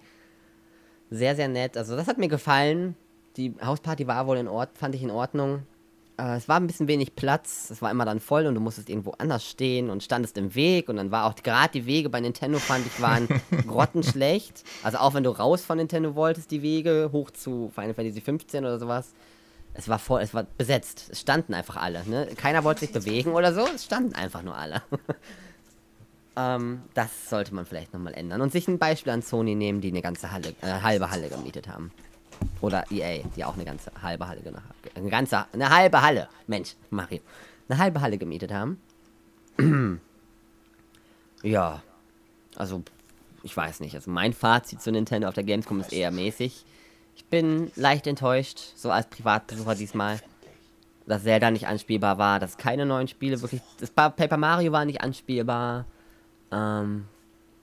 Sehr, sehr nett. Also das hat mir gefallen. Die Hausparty war wohl in Ordnung, fand ich in Ordnung. Äh, es war ein bisschen wenig Platz. Es war immer dann voll und du musstest irgendwo anders stehen und standest im Weg. Und dann war auch gerade die Wege bei Nintendo, fand ich, waren grottenschlecht. Also auch wenn du raus von Nintendo wolltest, die Wege hoch zu Final Fantasy 15 oder sowas. Es war voll, es war besetzt. Es standen einfach alle. Ne? Keiner wollte sich bewegen oder so. Es standen einfach nur alle. ähm, das sollte man vielleicht nochmal ändern. Und sich ein Beispiel an Sony nehmen, die eine ganze Halle, äh, halbe Halle gemietet haben. Oder EA, die auch eine ganze halbe Halle Eine ganze, eine halbe Halle. Mensch, Mario. Eine halbe Halle gemietet haben. ja. Also, ich weiß nicht. Also mein Fazit zu Nintendo auf der Gamescom ist eher mäßig. Ich bin leicht enttäuscht, so als Privatbesucher diesmal, dass Zelda nicht anspielbar war, dass keine neuen Spiele wirklich. Das Pa- Paper Mario war nicht anspielbar. Ähm,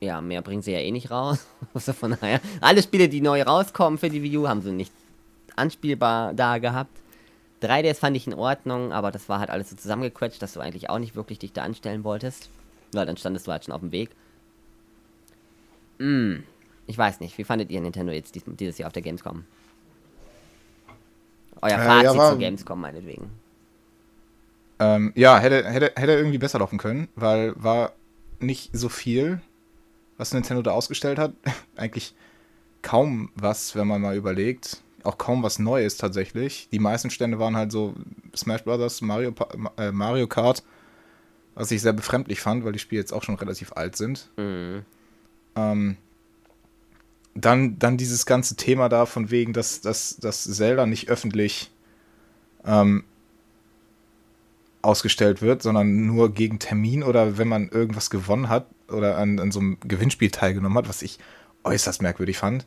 ja, mehr bringen sie ja eh nicht raus. Also von daher, alle Spiele, die neu rauskommen für die Wii U, haben sie nicht anspielbar da gehabt. 3DS fand ich in Ordnung, aber das war halt alles so zusammengequetscht, dass du eigentlich auch nicht wirklich dich da anstellen wolltest. Weil dann standest du halt schon auf dem Weg. Hm, ich weiß nicht, wie fandet ihr Nintendo jetzt dies, dieses Jahr auf der Gamescom? Euer Äh, Fazit ja, war- zur Gamescom meinetwegen. Ähm, ja, hätte, hätte, hätte irgendwie besser laufen können, weil war nicht so viel, was Nintendo da ausgestellt hat. Eigentlich kaum was, wenn man mal überlegt. Auch kaum was Neues tatsächlich. Die meisten Stände waren halt so Smash Brothers, Mario, äh, Mario Kart, was ich sehr befremdlich fand, weil die Spiele jetzt auch schon relativ alt sind. Mhm. Ähm, dann, dann dieses ganze Thema da von wegen, dass, dass, dass Zelda nicht öffentlich ähm, ausgestellt wird, sondern nur gegen Termin oder wenn man irgendwas gewonnen hat oder an, an so einem Gewinnspiel teilgenommen hat, was ich äußerst merkwürdig fand.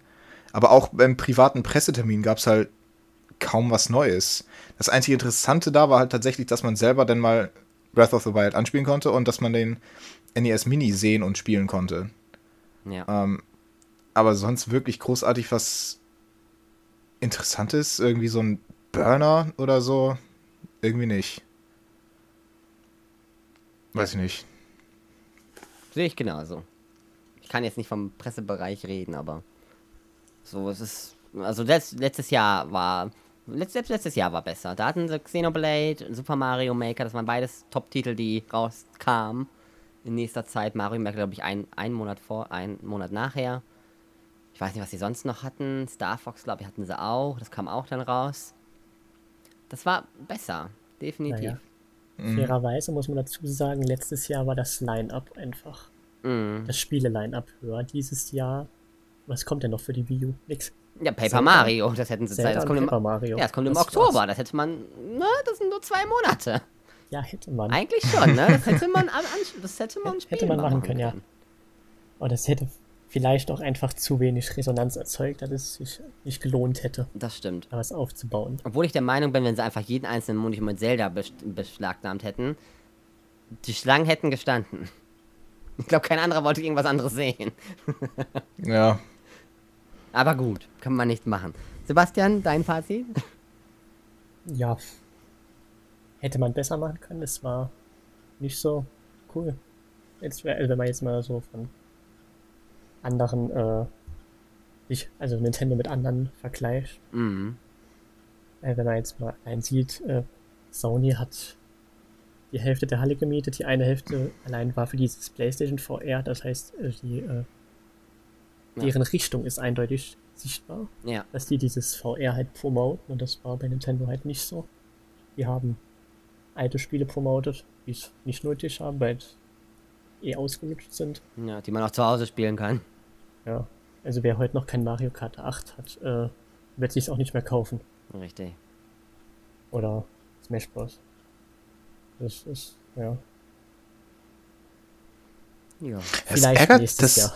Aber auch beim privaten Pressetermin gab es halt kaum was Neues. Das einzige Interessante da war halt tatsächlich, dass man selber dann mal Breath of the Wild anspielen konnte und dass man den NES Mini sehen und spielen konnte. Ja. Ähm, aber sonst wirklich großartig was Interessantes, irgendwie so ein Burner oder so, irgendwie nicht. Weiß ich nicht. Sehe ich genauso. Ich kann jetzt nicht vom Pressebereich reden, aber so es ist. Also letzt, letztes Jahr war. Letzt, selbst letztes Jahr war besser. Da hatten sie Xenoblade, Super Mario Maker, das waren beides Top-Titel, die rauskamen. In nächster Zeit. Mario Maker, glaube ich, ein, einen Monat vor, einen Monat nachher. Ich weiß nicht, was sie sonst noch hatten. Star Fox, glaube ich, hatten sie auch. Das kam auch dann raus. Das war besser. Definitiv. Naja. Fairerweise muss man dazu sagen, letztes Jahr war das Line-Up einfach. Mhm. Das Spiele-Line-Up höher. Dieses Jahr, was kommt denn noch für die Wii U? Nix. Ja, Paper Zelda- Mario, das hätten sie Zeit. Das kommt im, Paper Mario. Ja, es kommt im Das Oktober. war's. Das hätte man. Na, das sind nur zwei Monate. Ja, hätte man. Eigentlich schon, ne? Das hätte man, an, das hätte man, Hätte man machen können, ja. Aber das hätte vielleicht auch einfach zu wenig Resonanz erzeugt, dass es sich nicht gelohnt hätte, Das stimmt. da was aufzubauen. Obwohl ich der Meinung bin, wenn sie einfach jeden einzelnen Mund mit Zelda bes- beschlagnahmt hätten, die Schlangen hätten gestanden. Ich glaube, kein anderer wollte irgendwas anderes sehen. Ja, Aber gut, kann man nicht machen. Sebastian, dein Fazit? Ja, hätte man besser machen können. Es war nicht so cool. Jetzt, wenn man jetzt mal so von anderen, äh, ich, also Nintendo mit anderen vergleicht, Mhm. äh, wenn man jetzt mal einen sieht, äh, Sony hat die Hälfte der Halle gemietet, die eine Hälfte allein war für dieses PlayStation VR, das heißt, äh, die, äh, Ja. deren Richtung ist eindeutig sichtbar, Ja. dass die dieses VR halt promoten und das war bei Nintendo halt nicht so. Die haben alte Spiele promotet, die es nicht nötig haben, weil es eh ausgelutscht sind. ja, die man auch zu Hause spielen kann. Ja, also wer heute noch kein Mario Kart 8 hat, äh, wird sich auch nicht mehr kaufen. Richtig. Oder Smash Bros. Das ist, ja, Ja. es vielleicht ärgert, nächstes das, Jahr.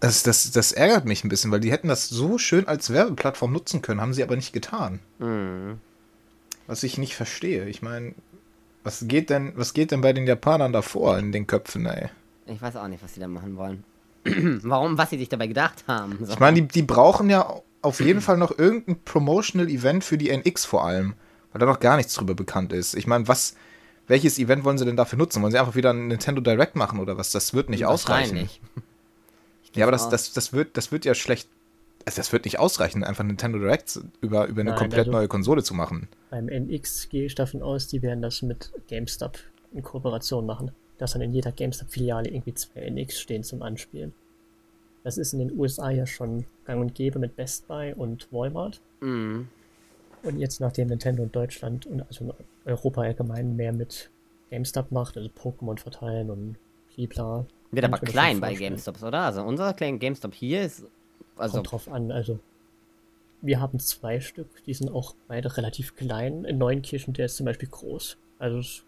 das, das, das ärgert mich ein bisschen, weil die hätten das so schön als Werbeplattform nutzen können, haben sie aber nicht getan. Mhm. was ich nicht verstehe. Ich meine, was geht denn, was geht denn bei den Japanern davor in den Köpfen, ey? Ich weiß auch nicht, was sie da machen wollen. Warum, was sie sich dabei gedacht haben. So. Ich meine, die, die brauchen ja auf jeden Fall noch irgendein Promotional Event für die NX vor allem, weil da noch gar nichts drüber bekannt ist. Ich meine, was, welches Event wollen sie denn dafür nutzen? Wollen sie einfach wieder ein Nintendo Direct machen oder was? Das wird nicht ausreichen. Ja, aber das, das, das, wird, das wird ja schlecht. Also das wird nicht ausreichen, einfach Nintendo Direct über, über eine Nein, komplett also- neue Konsole zu machen. Beim NX gehe ich davon aus, die werden das mit GameStop in Kooperation machen. Dass dann in jeder GameStop-Filiale irgendwie zwei NX stehen zum Anspielen. Das ist in den USA ja schon gang und gäbe mit Best Buy und Walmart. Mhm. Und jetzt, nachdem Nintendo in Deutschland und also in Europa allgemein mehr mit GameStop macht, also Pokémon verteilen und Blibla. Wird aber klein bei. GameStops, oder? Also unser kleiner GameStop hier ist. Also, Kommt drauf an, also wir haben zwei Stück, die sind auch beide relativ klein. In Neunkirchen, der ist zum Beispiel groß. Also es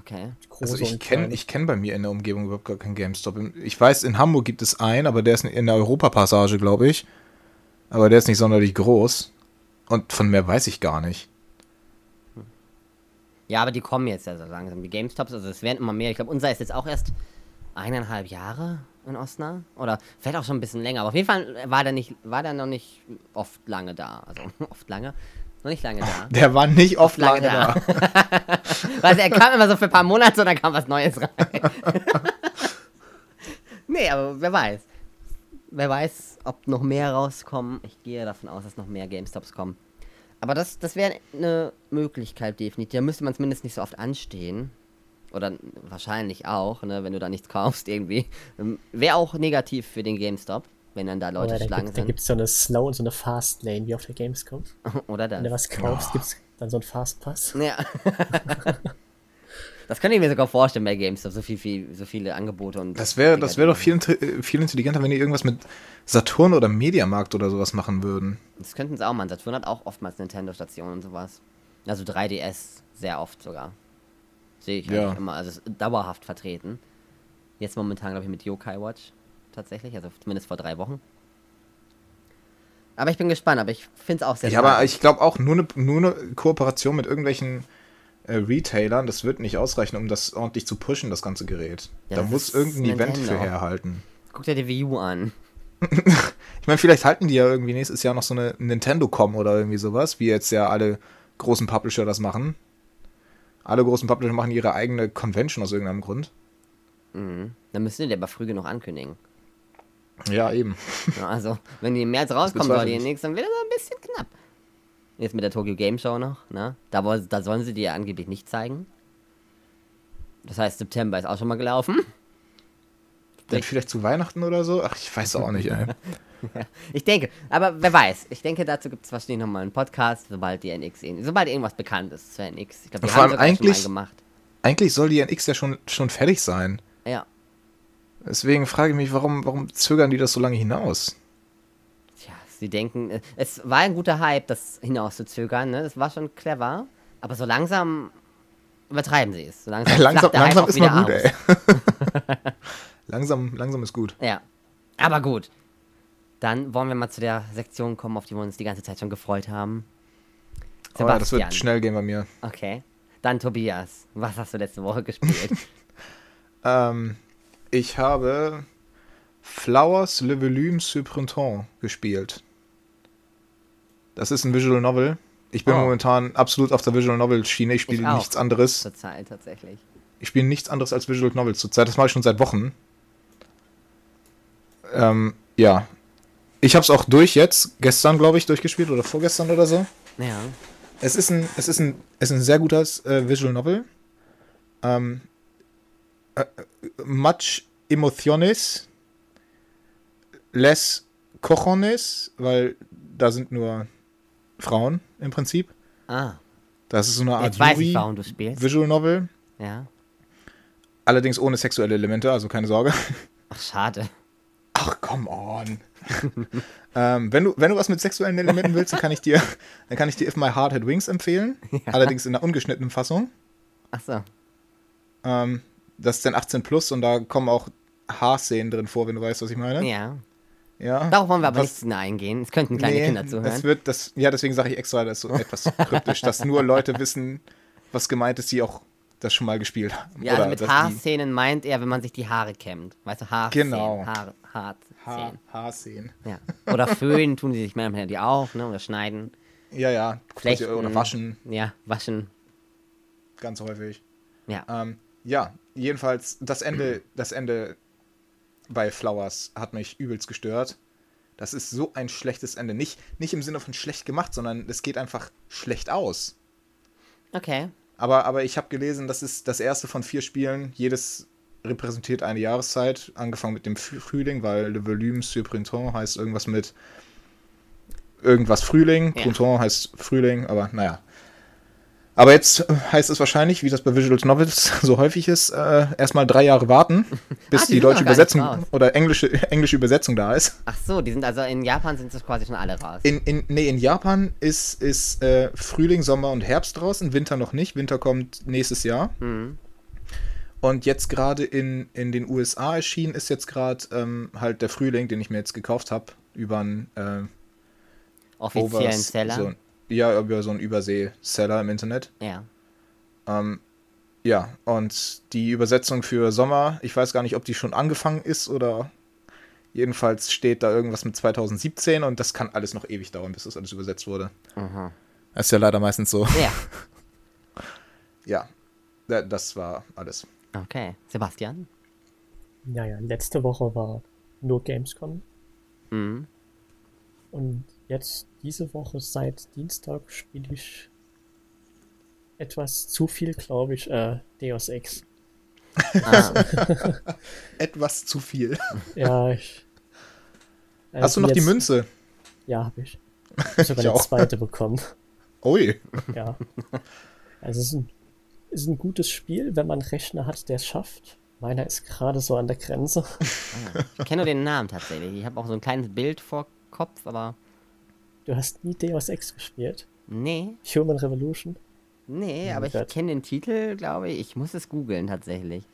okay. Also ich kenne ich kenn bei mir in der Umgebung überhaupt gar keinen GameStop. Ich weiß, in Hamburg gibt es einen, aber der ist in der Europapassage, glaube ich. Aber der ist nicht sonderlich groß. Und von mehr weiß ich gar nicht. Ja, aber die kommen jetzt ja so langsam. Die GameStops, also es werden immer mehr. Ich glaube, unser ist jetzt auch erst eineinhalb Jahre in Osnabrück. Oder vielleicht auch schon ein bisschen länger. Aber auf jeden Fall war der, nicht, war der noch nicht oft lange da. Also oft lange. Noch nicht lange da. Der war nicht oft Lange lange da. Weißt er kam immer so für ein paar Monate und dann kam was Neues rein. nee, aber wer weiß. Wer weiß, ob noch mehr rauskommen. Ich gehe davon aus, dass noch mehr GameStops kommen. Aber das, das wäre eine Möglichkeit definitiv. Da müsste man zumindest nicht so oft anstehen. Oder wahrscheinlich auch, ne, wenn du da nichts kaufst irgendwie. Wäre auch negativ für den GameStop, wenn dann da Leute Oder da Schlangen gibt, da sind. gibt es so eine Slow und so eine Fast Lane wie auf der Gamescom. Oder Wenn du das. was kaufst, gibt's dann so einen Fast Pass. Ja. das könnte ich mir sogar vorstellen bei GameStop, so viel, viel, so viele Angebote und. Das wäre das wär doch viel, äh, viel intelligenter, wenn die irgendwas mit Saturn oder Mediamarkt oder sowas machen würden. Das könnten sie auch machen. Saturn hat auch oftmals Nintendo-Stationen und sowas. Also 3DS sehr oft sogar. Sehe ich Ja. eigentlich immer. Also dauerhaft vertreten. Jetzt momentan, glaube ich, mit Yokai Watch. Tatsächlich. Also zumindest vor drei Wochen. Aber ich bin gespannt, aber ich finde es auch sehr Ja, aber spannend. ich glaube auch, nur eine nur ne Kooperation mit irgendwelchen äh, Retailern, das wird nicht ausreichen, um das ordentlich zu pushen, das ganze Gerät. Ja, da muss irgendein Event für herhalten. Guck dir die Wii U an. Ich meine, vielleicht halten die ja irgendwie nächstes Jahr noch so eine Nintendo-Com oder irgendwie sowas, wie jetzt ja alle großen Publisher das machen. Alle großen Publisher machen ihre eigene Convention aus irgendeinem Grund. Mhm. Dann müssen die die aber früh genug ankündigen. Ja, eben. Ja, also, wenn die im März rauskommen soll, die nächste, dann wird das ein bisschen knapp. Jetzt mit der Tokyo Game Show noch, ne? Da, da sollen sie die ja angeblich nicht zeigen. Das heißt, September ist auch schon mal gelaufen. Dann vielleicht zu Weihnachten oder so? Ach, ich weiß auch nicht, ey. Ich denke, aber wer weiß. Ich denke, dazu gibt es wahrscheinlich nochmal einen Podcast, sobald die NX, sobald irgendwas bekannt ist zur NX. Ich glaube, die Vor haben allem schon eigentlich- gemacht. Eigentlich soll die NX ja schon, schon fertig sein. Ja. Deswegen frage ich mich, warum, warum zögern die das so lange hinaus? Tja, sie denken, äh, es war ein guter Hype, das hinauszuzögern, ne? Das war schon clever. Aber so langsam übertreiben sie es. So langsam, langsam langsam ist mal gut, aus. ey. langsam, langsam ist gut. Ja. Aber gut. Dann wollen wir mal zu der Sektion kommen, auf die wir uns die ganze Zeit schon gefreut haben. Aber Oh das Sebastian. wird schnell gehen bei mir. Okay. Dann Tobias. Was hast du letzte Woche gespielt? Ähm, ich habe Flowers Le Volume sur Printemps gespielt. Das ist ein Visual Novel. Ich bin Oh. momentan absolut auf der Visual Novel Schiene. Ich Ich spiele auch. nichts anderes. Zur Zeit tatsächlich. Ich spiele nichts anderes als Visual Novels zurzeit. Das mache ich schon seit Wochen. Ähm, ja. Ich habe es auch durch jetzt. Gestern, glaube ich, durchgespielt oder vorgestern oder so. Ja. Es ist ein, es ist ein, es ist ein sehr gutes äh, Visual Novel. Ähm, äh, äh, much emociones, less cojones, weil da sind nur Frauen im Prinzip. Ah. Das ist so eine Art weiß ich, warum du spielst. Visual Novel. Ja. Allerdings ohne sexuelle Elemente, also keine Sorge. Ach, schade. Ach, come on. ähm, wenn, du, wenn du was mit sexuellen Elementen willst, dann kann ich dir, dann kann ich dir If My Heart Had Wings empfehlen. Allerdings in der ungeschnittenen Fassung. Ach so. Ähm, das ist dann 18 plus und da kommen auch Haarszenen drin vor, wenn du weißt, was ich meine. Ja. Ja. Darauf wollen wir aber Was- nicht eingehen. Es könnten kleine Nee, Kinder zuhören. Das wird, das, ja, deswegen sage ich extra das so etwas kryptisch, dass nur Leute wissen, was gemeint ist, die auch das schon mal gespielt haben. Ja, also mit Haarszenen meint er, wenn man sich die Haare kämmt. Weißt du, Haarszenen. Genau. Haar, Haarszenen. Haar, Haarszenen. Ja. Oder föhnen tun sie sich manchmal die auch, ne? Oder schneiden. Ja, ja. Flechten. Oder waschen, Ja, waschen. ganz häufig. Ja. Ähm, ja, jedenfalls das Ende, das Ende bei Flowers hat mich übelst gestört. Das ist so ein schlechtes Ende. Nicht, nicht im Sinne von schlecht gemacht, sondern es geht einfach schlecht aus. Okay. Aber, aber ich habe gelesen, das ist das erste von vier Spielen. Jedes repräsentiert eine Jahreszeit, angefangen mit dem Frü- Frühling, weil Le Volume sur Printemps heißt irgendwas mit irgendwas Frühling. Ja. Printemps heißt Frühling, aber naja. Aber jetzt heißt es wahrscheinlich, wie das bei Visual Novels so häufig ist, äh, erstmal drei Jahre warten, bis Ah, die die deutsche Übersetzung oder englische, englische Übersetzung da ist. Ach so, die sind also in Japan sind das quasi schon alle raus. In, in, nee, in Japan ist, ist äh, Frühling, Sommer und Herbst draußen, Winter noch nicht. Winter kommt nächstes Jahr. Mhm. Und jetzt gerade in, in den USA erschienen ist jetzt gerade ähm, halt der Frühling, den ich mir jetzt gekauft habe, über einen äh, Offiziellen Overs- Seller. So, ja, über so einen Übersee-Seller im Internet. Ja. Ähm, ja, und die Übersetzung für Sommer, ich weiß gar nicht, ob die schon angefangen ist oder jedenfalls steht da irgendwas mit 2017 und das kann alles noch ewig dauern, bis das alles übersetzt wurde. Aha. Das ist ja leider meistens so. Ja. Ja, da- das war alles. Okay. Sebastian? Naja, letzte Woche war nur Gamescom Mhm. und jetzt diese Woche seit Dienstag spiele ich etwas zu viel, glaube ich, äh, Deus Ex. Ah, Etwas zu viel. Ja, ich. äh, Hast du noch die jetzt- Münze? Ja, habe ich. Ich habe sogar eine zweite bekommen. Ui. Ja. Also es ist ein, ist ein gutes Spiel, wenn man einen Rechner hat, der es schafft. Meiner ist gerade so an der Grenze. ich kenne nur den Namen tatsächlich. Ich habe auch so ein kleines Bild vor Kopf, aber Du hast nie Deus Ex gespielt. nee, Human Revolution. nee, Oh aber ich Gott. kenne den Titel, glaube ich. Ich muss es googeln tatsächlich.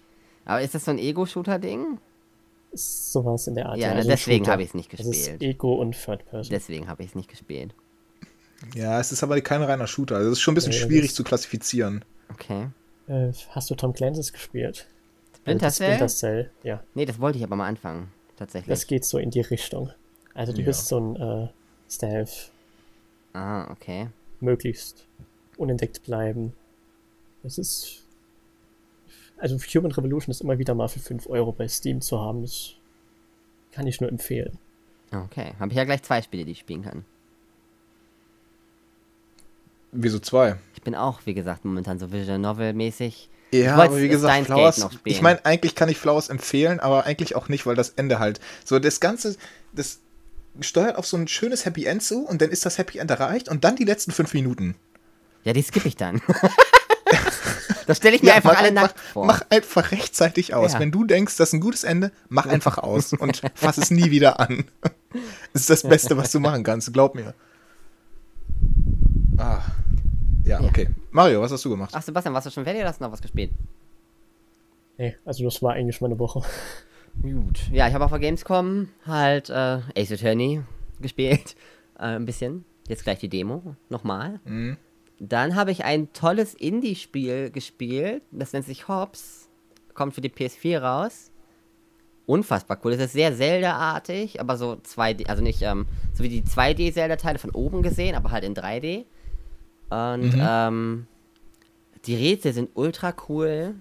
Aber ist das so ein Ego-Shooter-Ding? Sowas in der Art. Ja, also ein deswegen Shooter. habe ich es nicht Das ist gespielt. Ego und Third Person. Deswegen habe ich es nicht gespielt. Ja, es ist aber kein reiner Shooter. Also es ist schon ein bisschen das schwierig zu klassifizieren. Okay. Äh, hast du Tom Clancy's gespielt? Splinter Altes Cell? Splinter Cell, ja. Nee, das wollte ich aber mal anfangen. Tatsächlich. Das geht so in die Richtung. Also du Ja. bist so ein äh, Stealth, ah, okay. möglichst unentdeckt bleiben. Es ist. Also Human Revolution ist immer wieder mal für 5 Euro bei Steam zu haben. Das kann ich nur empfehlen. Okay. Habe ich ja gleich zwei Spiele, die ich spielen kann. Wieso zwei? Ich bin auch, wie gesagt, momentan so Visual Novel-mäßig. Ja, aber wie gesagt, Flowers, noch spielen. ich meine, eigentlich kann ich Flowers empfehlen, aber eigentlich auch nicht, weil das Ende halt, so das Ganze, das steuert auf so ein schönes Happy End zu und dann ist das Happy End erreicht und dann die letzten fünf Minuten. Ja, die skippe ich dann. das stelle ich mir einfach mach alle nackt vor. Mach einfach rechtzeitig aus. Ja. Wenn du denkst, das ist ein gutes Ende, mach einfach aus und fass es nie wieder an. Das ist das Beste, was du machen kannst, glaub mir. Ah. Ja, Ja. okay. Mario, was hast du gemacht? Ach, Sebastian, warst du schon fertig oder hast du noch was gespielt? Nee, also das war eigentlich meine Woche. Gut. Ja, ich habe auf der Gamescom halt äh, Ace Attorney gespielt. Äh, ein bisschen. Jetzt gleich die Demo. Nochmal. Mhm. Dann habe ich ein tolles Indie-Spiel gespielt. Das nennt sich Hobbs. Kommt für die PS4 raus. Unfassbar cool. Es ist sehr Zelda-artig, aber so 2D, also nicht, ähm, so wie die 2D-Zelda-Teile von oben gesehen, aber halt in 3D. Und, ähm, die Rätsel sind ultra cool.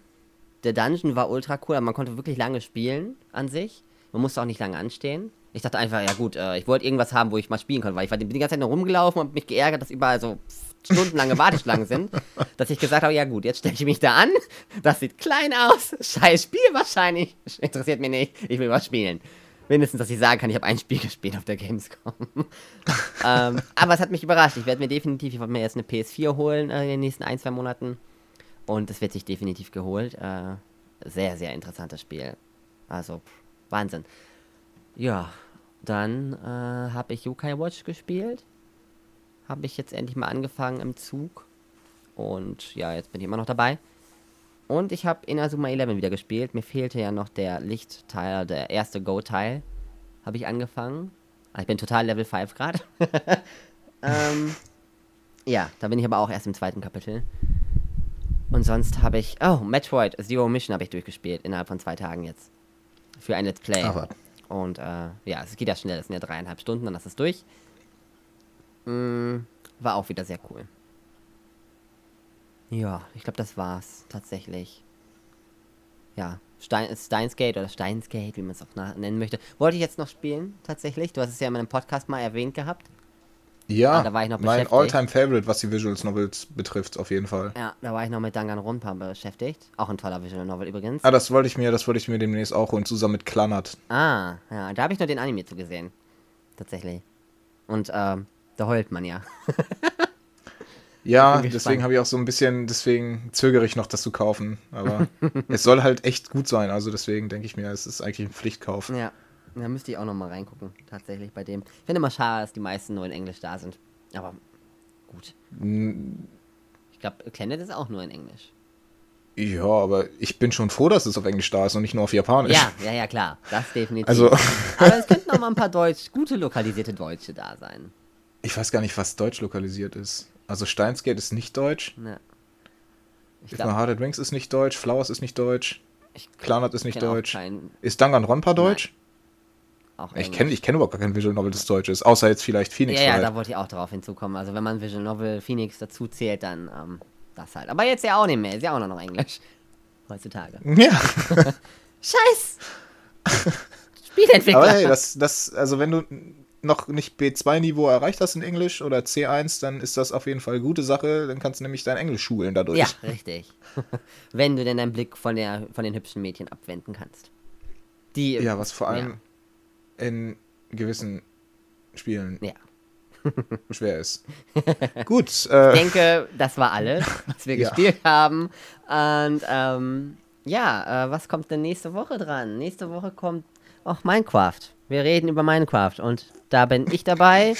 Der Dungeon war ultra cool, aber man konnte wirklich lange spielen an sich. Man musste auch nicht lange anstehen. Ich dachte einfach, ja gut, äh, ich wollte irgendwas haben, wo ich mal spielen konnte, weil ich war, bin die ganze Zeit nur rumgelaufen und mich geärgert, dass überall so stundenlange Warteschlangen sind, dass ich gesagt habe, ja gut, jetzt stelle ich mich da an, das sieht klein aus, scheiß Spiel wahrscheinlich, interessiert mich nicht, ich will was spielen. Mindestens, dass ich sagen kann, ich habe ein Spiel gespielt auf der Gamescom. ähm, aber es hat mich überrascht. Ich werde mir definitiv, ich werde mir jetzt eine PS4 holen äh, in den nächsten ein, zwei Monaten. Und es wird sich definitiv geholt. Äh, sehr, sehr interessantes Spiel. Also, pff, Wahnsinn. Ja, dann äh, habe ich Yokai Watch gespielt. Habe ich jetzt endlich mal angefangen im Zug. Und ja, jetzt bin ich immer noch dabei. Und ich habe Inazuma 11 wieder gespielt. Mir fehlte ja noch der Lichtteil, der erste Go-Teil. habe ich angefangen. Ah, Ich bin total Level 5 gerade. ähm, ja, da bin ich aber auch erst im zweiten Kapitel. Und sonst habe ich. Oh, Metroid Zero Mission habe ich durchgespielt innerhalb von zwei Tagen jetzt. Für ein Let's Play. Was. Und äh, ja, es geht ja schnell, das sind ja dreieinhalb Stunden, dann ist es durch. Mm, war auch wieder sehr cool. Ja, ich glaube, das war's tatsächlich. Ja, Stein, Steins Gate oder Steins Gate, wie man es auch nennen möchte. Wollte ich jetzt noch spielen, tatsächlich. Du hast es ja in meinem Podcast mal erwähnt gehabt. Ja, Ah, da war ich noch mein. All-Time-Favorite, was die Visuals Novels betrifft, auf jeden Fall. Ja, da war ich noch mit Danganronpa beschäftigt. Auch ein toller Visual Novel übrigens. Ah, das wollte ich mir, das wollte ich mir demnächst auch holen, zusammen mit Klannert. Ah, ja, da habe ich nur den Anime zu gesehen. Tatsächlich. Und ähm, da heult man ja. Ja, deswegen habe ich auch so ein bisschen, deswegen zögere ich noch, das zu kaufen. Aber es soll halt echt gut sein, also deswegen denke ich mir, es ist eigentlich ein Pflichtkauf. Ja, da müsste ich auch noch mal reingucken, tatsächlich bei dem. Ich finde immer schade, dass die meisten nur in Englisch da sind. Aber gut. Ich glaube, Planet ist auch nur in Englisch. Ja, aber ich bin schon froh, dass es auf Englisch da ist und nicht nur auf Japanisch. Ja, ja, ja, klar. Das definitiv. Also, Aber es könnten auch mal ein paar Deutsch, gute lokalisierte Deutsche da sein. ich weiß gar nicht, was deutsch lokalisiert ist. Also Steinsgate ist nicht deutsch. Ja. Ich If My glaube, Heart and Wings ist nicht deutsch. Flowers ist nicht deutsch. Klannert ist nicht deutsch. kein- Ist Danganronpa deutsch? Auch Ich kenne ich kenn überhaupt gar kein Visual Novel, das deutsch ist. Außer jetzt vielleicht Phoenix Ja, ja, da wollte ich auch drauf hinzukommen. Also wenn man Visual Novel Phoenix dazu zählt, dann ähm, das halt. Aber jetzt ja auch nicht mehr. Ist ja auch nur noch Englisch. Heutzutage. Ja, Scheiß! Spielentwickler. aber hey, das, das, also wenn du noch nicht B2-Niveau erreicht hast in Englisch oder C1, dann ist das auf jeden Fall eine gute Sache. Dann kannst du nämlich dein Englisch schulen dadurch. Ja, richtig. Wenn du denn deinen Blick von, der, von den hübschen Mädchen abwenden kannst. Die. Ja, was vor allem in gewissen Spielen Ja. schwer ist. Gut, äh, Ich denke, das war alles, was wir Ja. gespielt haben. Und ähm, ja, äh, was kommt denn nächste Woche dran? Nächste Woche kommt auch Minecraft. Wir reden über Minecraft und da bin ich dabei,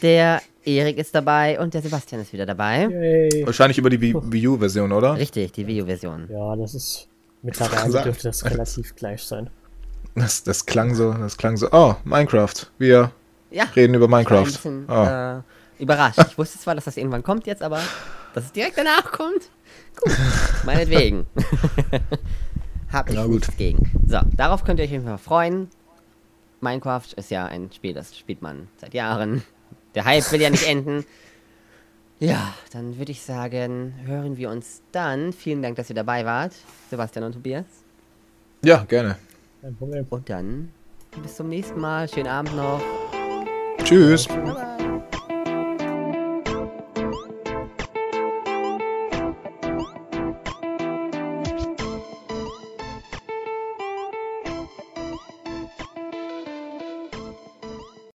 der Erik ist dabei und der Sebastian ist wieder dabei. Yay. wahrscheinlich über die Wii Wii U-Version, oder? Richtig, die Video-Version. Ja, das ist. Mittlerweile dürfte das relativ gleich sein. Das, das klang so, das klang so. Oh, Minecraft. Wir Ja, reden über ich Minecraft. bisschen Ah. äh, überrascht. Ich wusste zwar, dass das irgendwann kommt jetzt, aber dass es direkt danach kommt, gut, meinetwegen. Hab ich gut. nichts gegen. So, darauf könnt ihr euch auf jeden Fall freuen. Minecraft ist ja ein Spiel, das spielt man seit Jahren. Der Hype will ja nicht enden. Ja, dann würde ich sagen, hören wir uns dann. Vielen Dank, dass ihr dabei wart, Sebastian und Tobias. Ja, gerne. Kein Problem. Und dann bis zum nächsten Mal. Schönen Abend noch. Tschüss. Bye.